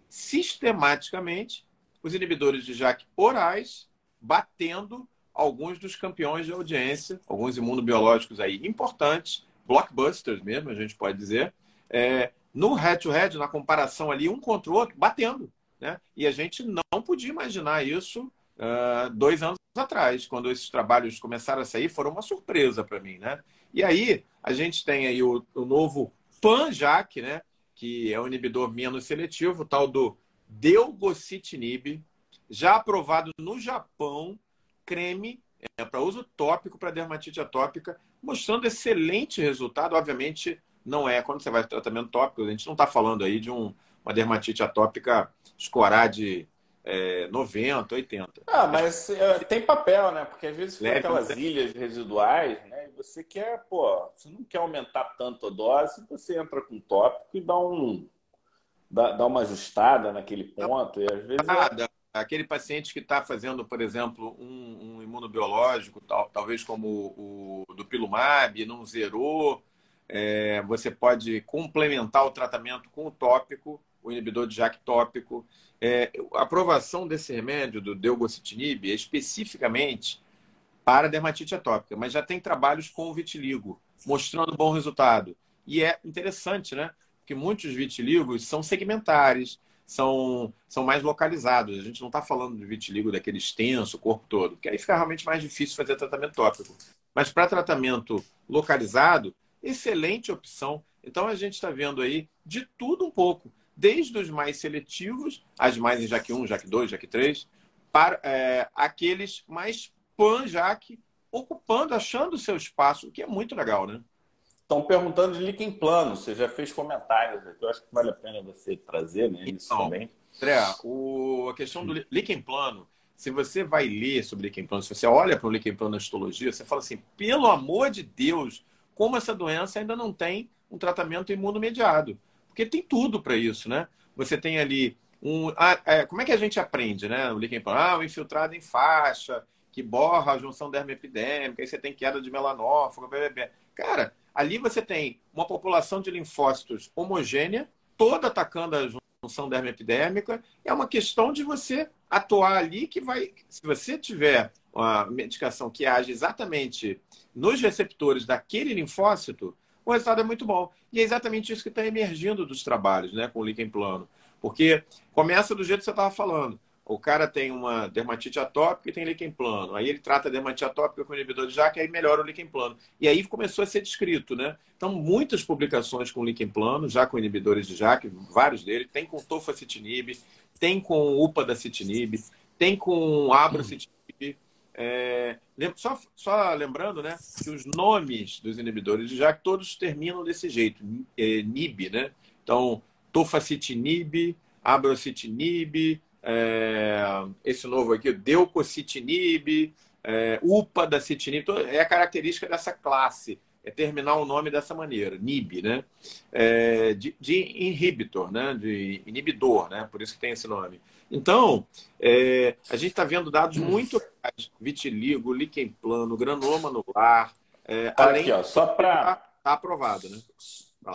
B: Sistematicamente, os inibidores de JAK orais batendo alguns dos campeões de audiência, alguns imunobiológicos aí importantes, blockbusters mesmo, a gente pode dizer, é, no head-to-head, na comparação ali, um contra o outro, batendo. Né? E a gente não podia imaginar isso uh, dois anos atrás, quando esses trabalhos começaram a sair, foram uma surpresa para mim. Né? E aí, a gente tem aí o, o novo PAN-JAK, né? que é o inibidor menos seletivo, tal do Delgocitinib, já aprovado no Japão, creme é, para uso tópico para dermatite atópica, mostrando excelente resultado. Obviamente, não é, quando você vai para tratamento tópico, a gente não está falando aí de um, uma dermatite atópica escorar de é, 90, 80.
A: Ah, mas é, tem papel, né? Porque às vezes fica aquelas ilhas residuais, né? E você quer, pô, você não quer aumentar tanto a dose, você entra com tópico e dá um. Dá, dá uma ajustada naquele ponto. E às vezes.
B: Nada. É... Aquele paciente que está fazendo, por exemplo, um, um imunobiológico, tal, talvez como o, o do Pilumab, não zerou, é, você pode complementar o tratamento com o tópico, o inibidor de JAK tópico. É, a aprovação desse remédio, do Delgocitinib, é especificamente para dermatite atópica, mas já tem trabalhos com o vitiligo, mostrando bom resultado. E é interessante, né? Porque muitos vitiligos são segmentares, são, são mais localizados. A gente não está falando de vitiligo daquele extenso, corpo todo, porque aí fica realmente mais difícil fazer tratamento tópico. Mas para tratamento localizado, excelente opção. Então a gente está vendo aí de tudo um pouco, desde os mais seletivos, as mais em JAK 1, JAK 2, JAK 3, para é, aqueles mais pan-JAK, ocupando, achando o seu espaço, o que é muito legal, né?
A: Estão perguntando de líquen plano, você já fez comentários aqui, eu acho que vale a pena você trazer né, isso então, também.
B: André, o, a questão do líquen plano, se você vai ler sobre líquen plano, se você olha para o líquen plano na histologia, você fala assim, pelo amor de Deus, como essa doença ainda não tem um tratamento imunomediado. Porque tem tudo para isso, né? Você tem ali um. Ah, é, como é que a gente aprende, né? O líquen plano, ah, o infiltrado em faixa, que borra a junção dermoepidêmica, aí você tem queda de melanófago, blá, Cara, ali você tem uma população de linfócitos homogênea, toda atacando a junção dermoepidêmica. É uma questão de você atuar ali que vai. Se você tiver uma medicação que age exatamente nos receptores daquele linfócito, o resultado é muito bom. E é exatamente isso que está emergindo dos trabalhos né, com o líquen plano. Porque começa do jeito que você estava falando. O cara tem uma dermatite atópica e tem líquen plano. Aí ele trata a dermatite atópica com inibidor de JAK e aí melhora o líquen plano. E aí começou a ser descrito, né? Então, muitas publicações com líquen plano, já com inibidores de JAK, vários deles. Tem com tofacitinib, tem com upadacitinib, tem com abrocitinib. É, só, só, lembrando né, que os nomes dos inibidores de JAK todos terminam desse jeito, é, NIB, né? Então, tofacitinib, abrocitinib, é, esse novo aqui, deucocitinib, é, upadacitinib, é a característica dessa classe, é terminar o nome dessa maneira, NIB, né? É, de, de, inhibitor, né? De inibidor, né? Por isso que tem esse nome. Então, é, a gente está vendo dados muito vitiligo, líquen plano, granuloma anular. É,
A: além aqui, ó, só para.
B: Está tá aprovado, né?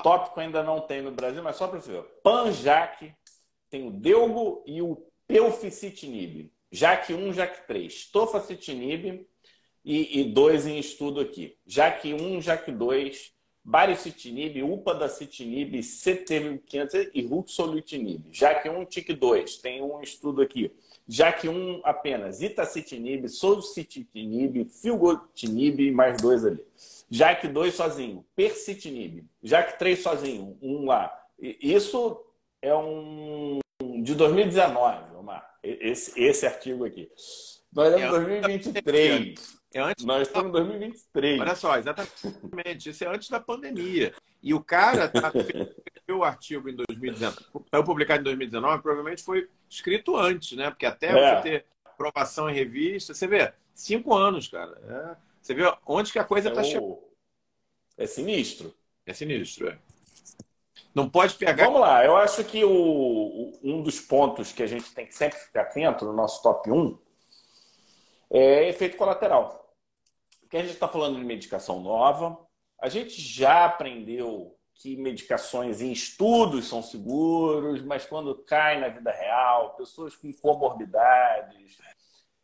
A: Tópico ainda não tem no Brasil, mas só para você ver. Panjac, tem o Delgo e o Pelficitinib. JAK 1, JAK 3. Tofacitinib e, e dois em estudo aqui. JAK 1, JAK 2 baricitinib, upadacitinib, CT1500 e ruxolitinib. Já que um TIC 2, tem um estudo aqui. Já que um apenas itacitinib, solcitinib, filgotinib, mais dois ali. Já que dois sozinho, percitinib. Já que três sozinho, um lá. Isso é um de 2019, Omar. Esse, esse artigo aqui. Nós estamos em 2023. É antes Nós estamos em 2023.
B: Olha só, exatamente. Isso é antes da pandemia. E o cara tá, o artigo em 2019, foi publicado em 2019, provavelmente foi escrito antes, né? Porque até é. você ter aprovação em revista, você vê, cinco anos, cara. É, você vê onde que a coisa está é chegando.
A: É sinistro.
B: É sinistro, é. Não pode pegar.
A: Vamos lá, eu acho que o, um dos pontos que a gente tem que sempre ficar atento no nosso top 1 é efeito colateral. Porque a gente está falando de medicação nova, a gente já aprendeu que medicações em estudos são seguros, mas quando cai na vida real, pessoas com comorbidades,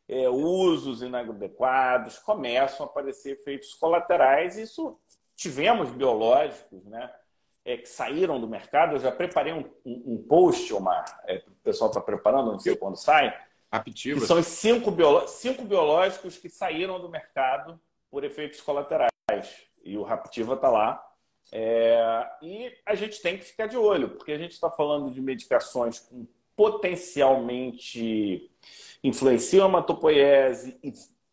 A: é, usos inadequados, começam a aparecer efeitos colaterais. Isso tivemos biológicos, né? É, que saíram do mercado. Eu já preparei um, um, um post, Omar, é, o pessoal está preparando, não sei quando sai,
B: Aptivas.
A: Que são os cinco, biolo... cinco biológicos que saíram do mercado por efeitos colaterais. E o Raptiva está lá. É... E a gente tem que ficar de olho, porque a gente está falando de medicações com potencialmente influenciam a hematopoiese,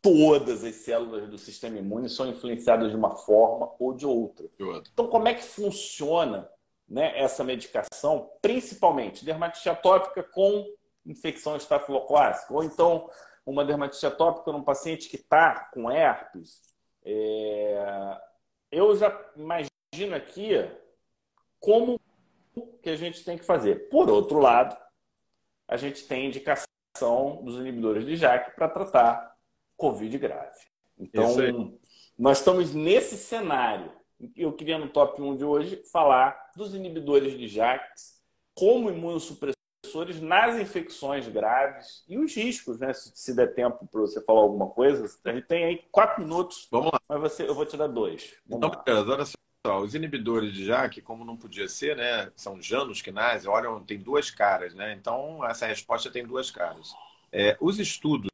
A: todas as células do sistema imune são influenciadas de uma forma ou de outra. Então, como é que funciona né, essa medicação, principalmente dermatite atópica com infecção estafiloclássica, ou então uma dermatite atópica num paciente que está com herpes. É... Eu já imagino aqui como que a gente tem que fazer. Por outro lado, a gente tem indicação dos inibidores de JAK para tratar Covid grave. Então, nós estamos nesse cenário. Eu queria, no top 1 de hoje, falar dos inibidores de JAK como imunossupressores nas infecções graves e os riscos, né? Se der tempo para você falar alguma coisa, a gente tem aí quatro minutos.
B: Vamos lá.
A: Mas você, eu vou te dar dois.
B: Vamos então, olha só. Os inibidores de JAK, como não podia ser, né? São janusquinase, olham, tem duas caras, né? Então, essa resposta tem duas caras. É, os estudos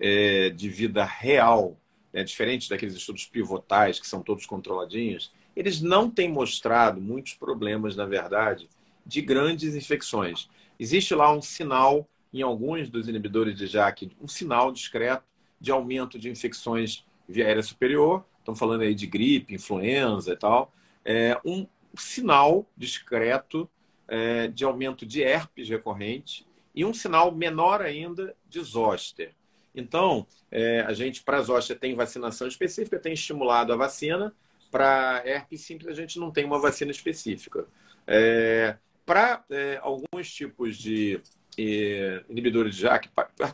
B: é, de vida real, né, diferente daqueles estudos pivotais, que são todos controladinhos, eles não têm mostrado muitos problemas, na verdade, de grandes infecções. Existe lá um sinal, em alguns dos inibidores de JAK, um sinal discreto de aumento de infecções via aérea superior, estamos falando aí de gripe, influenza e tal, é um sinal discreto é, de aumento de herpes recorrente e um sinal menor ainda de zoster. Então, é, a gente, para zoster, tem vacinação específica, tem estimulado a vacina. Para herpes simples, a gente não tem uma vacina específica. É, para é, alguns tipos de é, inibidores de JAK,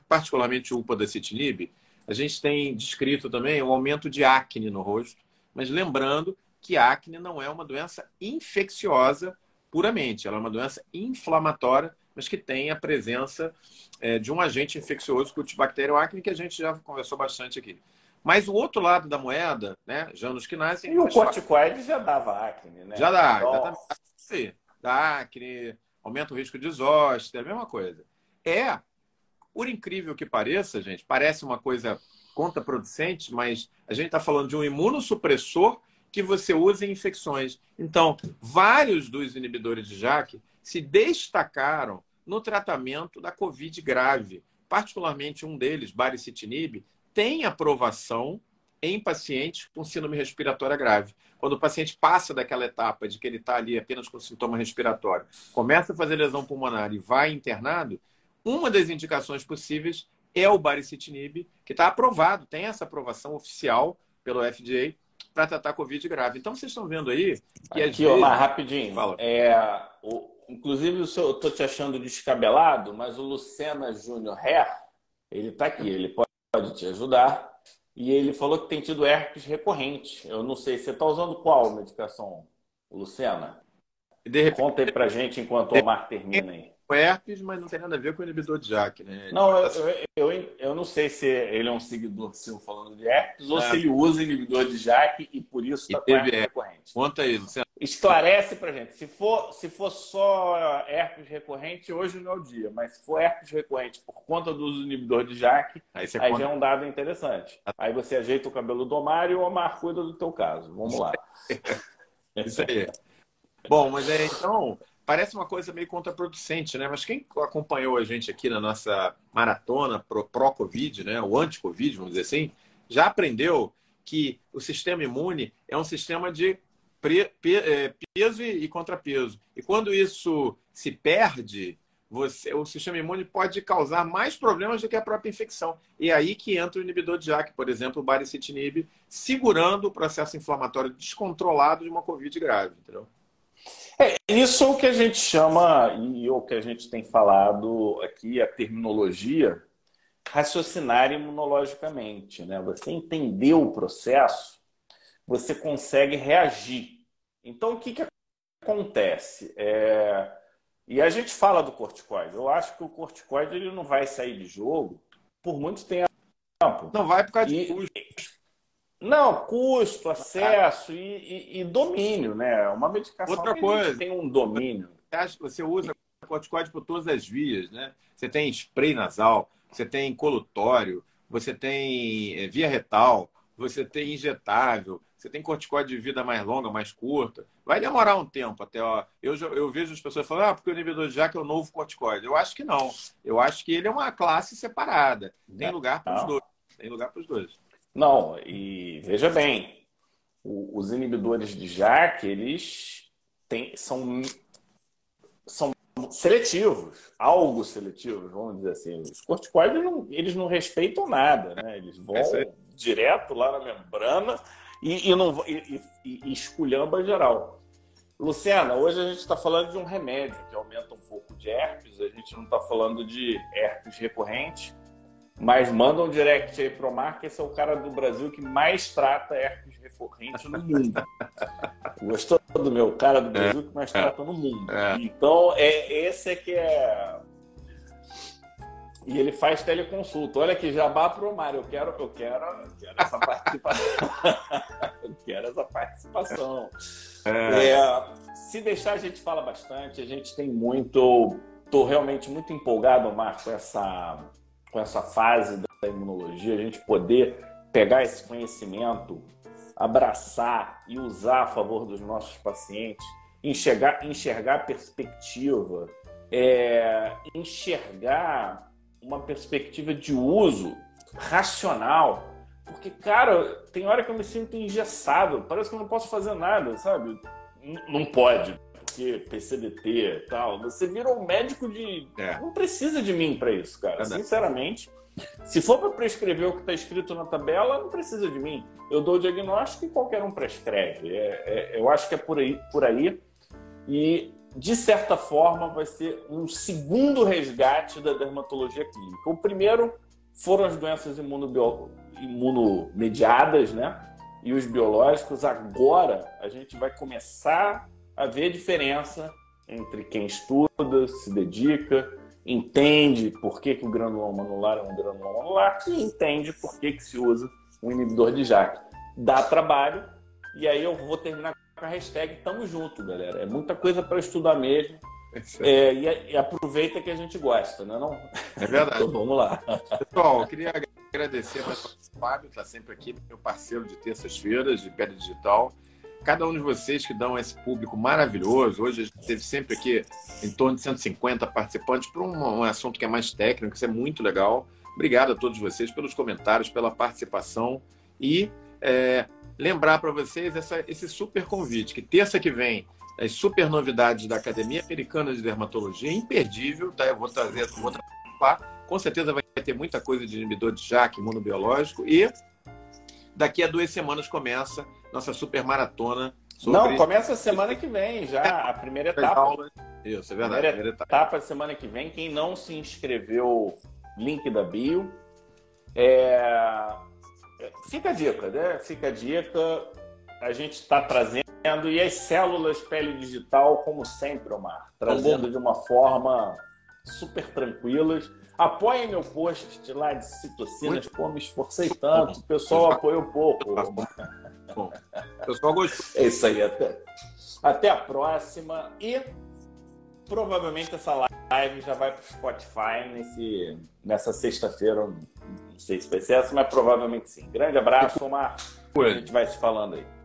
B: particularmente o upadacitinib, a gente tem descrito também o aumento de acne no rosto. Mas lembrando que acne não é uma doença infecciosa puramente, ela é uma doença inflamatória mas que tem a presença é, de um agente infeccioso, Cutibacterium acne, que a gente já conversou bastante aqui. Mas o outro lado da moeda, né, Janus quinase...
A: E o corticoide já dava acne, né?
B: Já dá, exatamente. Sim, dá acne, aumenta o risco de zoster, é a mesma coisa. É, por incrível que pareça, gente, parece uma coisa contraproducente, mas a gente está falando de um imunossupressor que você usa em infecções. Então, vários dos inibidores de JAK se destacaram no tratamento da Covid grave. Particularmente um deles, baricitinib, tem aprovação em pacientes com síndrome respiratória grave. Quando o paciente passa daquela etapa de que ele está ali apenas com sintoma respiratório, começa a fazer lesão pulmonar e vai internado, uma das indicações possíveis é o baricitinib, que está aprovado, tem essa aprovação oficial pelo FDA para tratar Covid grave. Então, vocês estão vendo aí
A: que... Aqui, vezes... ó, rapidinho. Fala. É, o, Inclusive, eu estou te achando descabelado, mas o Lucena Júnior Hair, ele está aqui, ele pode te ajudar. E ele falou que tem tido herpes recorrente. Eu não sei, você está usando qual medicação, Lucena? De repente, Conta aí pra gente enquanto o Omar termina aí
B: com herpes, mas não tem nada a ver com o inibidor de JAK, né?
A: Não, eu, eu, eu, não sei se ele é um seguidor seu falando de herpes é. ou se ele usa inibidor de JAK e por isso está com herpes recorrente.
B: Conta aí, Luciano.
A: Esclarece pra gente. Se for, se for só herpes recorrente, hoje não é o dia. Mas se for herpes recorrente por conta do uso do inibidor de JAK, aí, aí conta... já é um dado interessante. Aí você ajeita o cabelo do Omar e o Omar cuida do teu caso. Vamos lá.
B: Isso aí. Bom, mas é então parece uma coisa meio contraproducente, né? Mas quem acompanhou a gente aqui na nossa maratona pró-Covid, né? O anti-Covid, vamos dizer assim, já aprendeu que o sistema imune é um sistema de é, peso e contrapeso. E quando isso se perde, você, o sistema imune pode causar mais problemas do que a própria infecção. E é aí que entra o inibidor de JAK, por exemplo, o baricitinib, segurando o processo inflamatório descontrolado de uma Covid grave, entendeu?
A: É, isso é o que a gente chama, e o que a gente tem falado aqui, a terminologia, raciocinar imunologicamente. Né? Você entender o processo, você consegue reagir. Então, o que, que acontece? É... E a gente fala do corticoide. Eu acho que o corticoide ele não vai sair de jogo por muito tempo.
B: Não vai por causa de custo.
A: Não, custo, acesso e, e, e, domínio, né? Uma medicação
B: Outra coisa,
A: tem um domínio.
B: Você usa corticóide por todas as vias, né? Você tem spray nasal, você tem colutório, você tem eh, via retal, você tem injetável, você tem corticóide de vida mais longa, mais curta. Vai demorar um tempo até. Ó, eu, eu vejo as pessoas falando, ah, porque o inibidor de JAK é o novo corticóide. Eu acho que não. Eu acho que ele é uma classe separada. Tem lugar para os dois. Tem lugar para os dois.
A: Não, e veja bem, os inibidores de JAK, eles têm, são, são seletivos, algo seletivos, vamos dizer assim. Os corticoides, não, eles não respeitam nada, né? Eles vão é direto lá na membrana e, e, não, e, e, e esculhamba geral. Luciana, hoje a gente está falando de um remédio que aumenta um pouco de herpes, a gente não está falando de herpes recorrente, mas manda um direct aí pro Mar, que esse é o cara do Brasil que mais trata herpes recorrente no mundo. Gostou do meu cara do Brasil que mais trata no mundo. É. Então, é, esse é que é. E ele faz teleconsulta. Olha que jabá pro Mar. Eu quero, eu quero, eu quero essa participação. eu quero essa participação. É. É, se deixar, a gente fala bastante. A gente tem muito. Estou realmente muito empolgado, Mar, com essa com essa fase da imunologia, a gente poder pegar esse conhecimento, abraçar e usar a favor dos nossos pacientes, enxergar, enxergar perspectiva, é, enxergar uma perspectiva de uso racional. Porque, cara, tem hora que eu me sinto engessado, parece que eu não posso fazer nada, sabe? não pode, porque PCDT e tal. Você vira um médico de. É. Não precisa de mim para isso, cara. É Sinceramente. Se for para prescrever o que está escrito na tabela, não precisa de mim. Eu dou o diagnóstico e qualquer um prescreve. É, é, eu acho que é por aí, por aí. E, de certa forma, vai ser um segundo resgate da dermatologia clínica. O primeiro foram as doenças imunomediadas, né? E os biológicos. Agora a gente vai começar haver diferença entre quem estuda, se dedica, entende por que, que o granuloma anular é um granuloma anular e entende por que, que se usa um inibidor de JAK. Dá trabalho, e aí eu vou terminar com a hashtag Tamo Junto, galera. É muita coisa para estudar mesmo. É, e, e, aproveita que a gente gosta, né? Não?
B: É verdade.
A: então, vamos lá.
B: Pessoal, eu queria agradecer ao Fábio, está sempre aqui, meu parceiro de terças-feiras de Pedra Digital cada um de vocês que dão esse público maravilhoso. Hoje a gente teve sempre aqui em torno de 150 participantes para um, um, assunto que é mais técnico, isso é muito legal. Obrigado a todos vocês pelos comentários, pela participação e é, lembrar para vocês essa, esse super convite, que terça que vem as super novidades da Academia Americana de Dermatologia, imperdível, tá? Eu vou trazer, vou trazer, com certeza vai ter muita coisa de inibidor de JAK, imunobiológico e daqui a duas semanas começa nossa super maratona.
A: Sobre... Não, começa semana que vem já, a primeira etapa.
B: Isso, é verdade.
A: Primeira etapa semana que vem. Quem não se inscreveu, link da bio. É... Fica a dica, né? Fica a dica. A gente está trazendo e as células pele digital, como sempre, Omar, trazendo de uma forma super tranquilas. Apoiem meu post lá de citocinas, pô, me esforcei tanto, o pessoal apoiou pouco.
B: Bom, o pessoal gostou.
A: É isso aí, até, até a próxima e provavelmente essa live já vai para o Spotify nesse, nessa sexta-feira. Não sei se vai ser essa, mas provavelmente sim. Grande abraço, Omar. A gente vai se falando aí.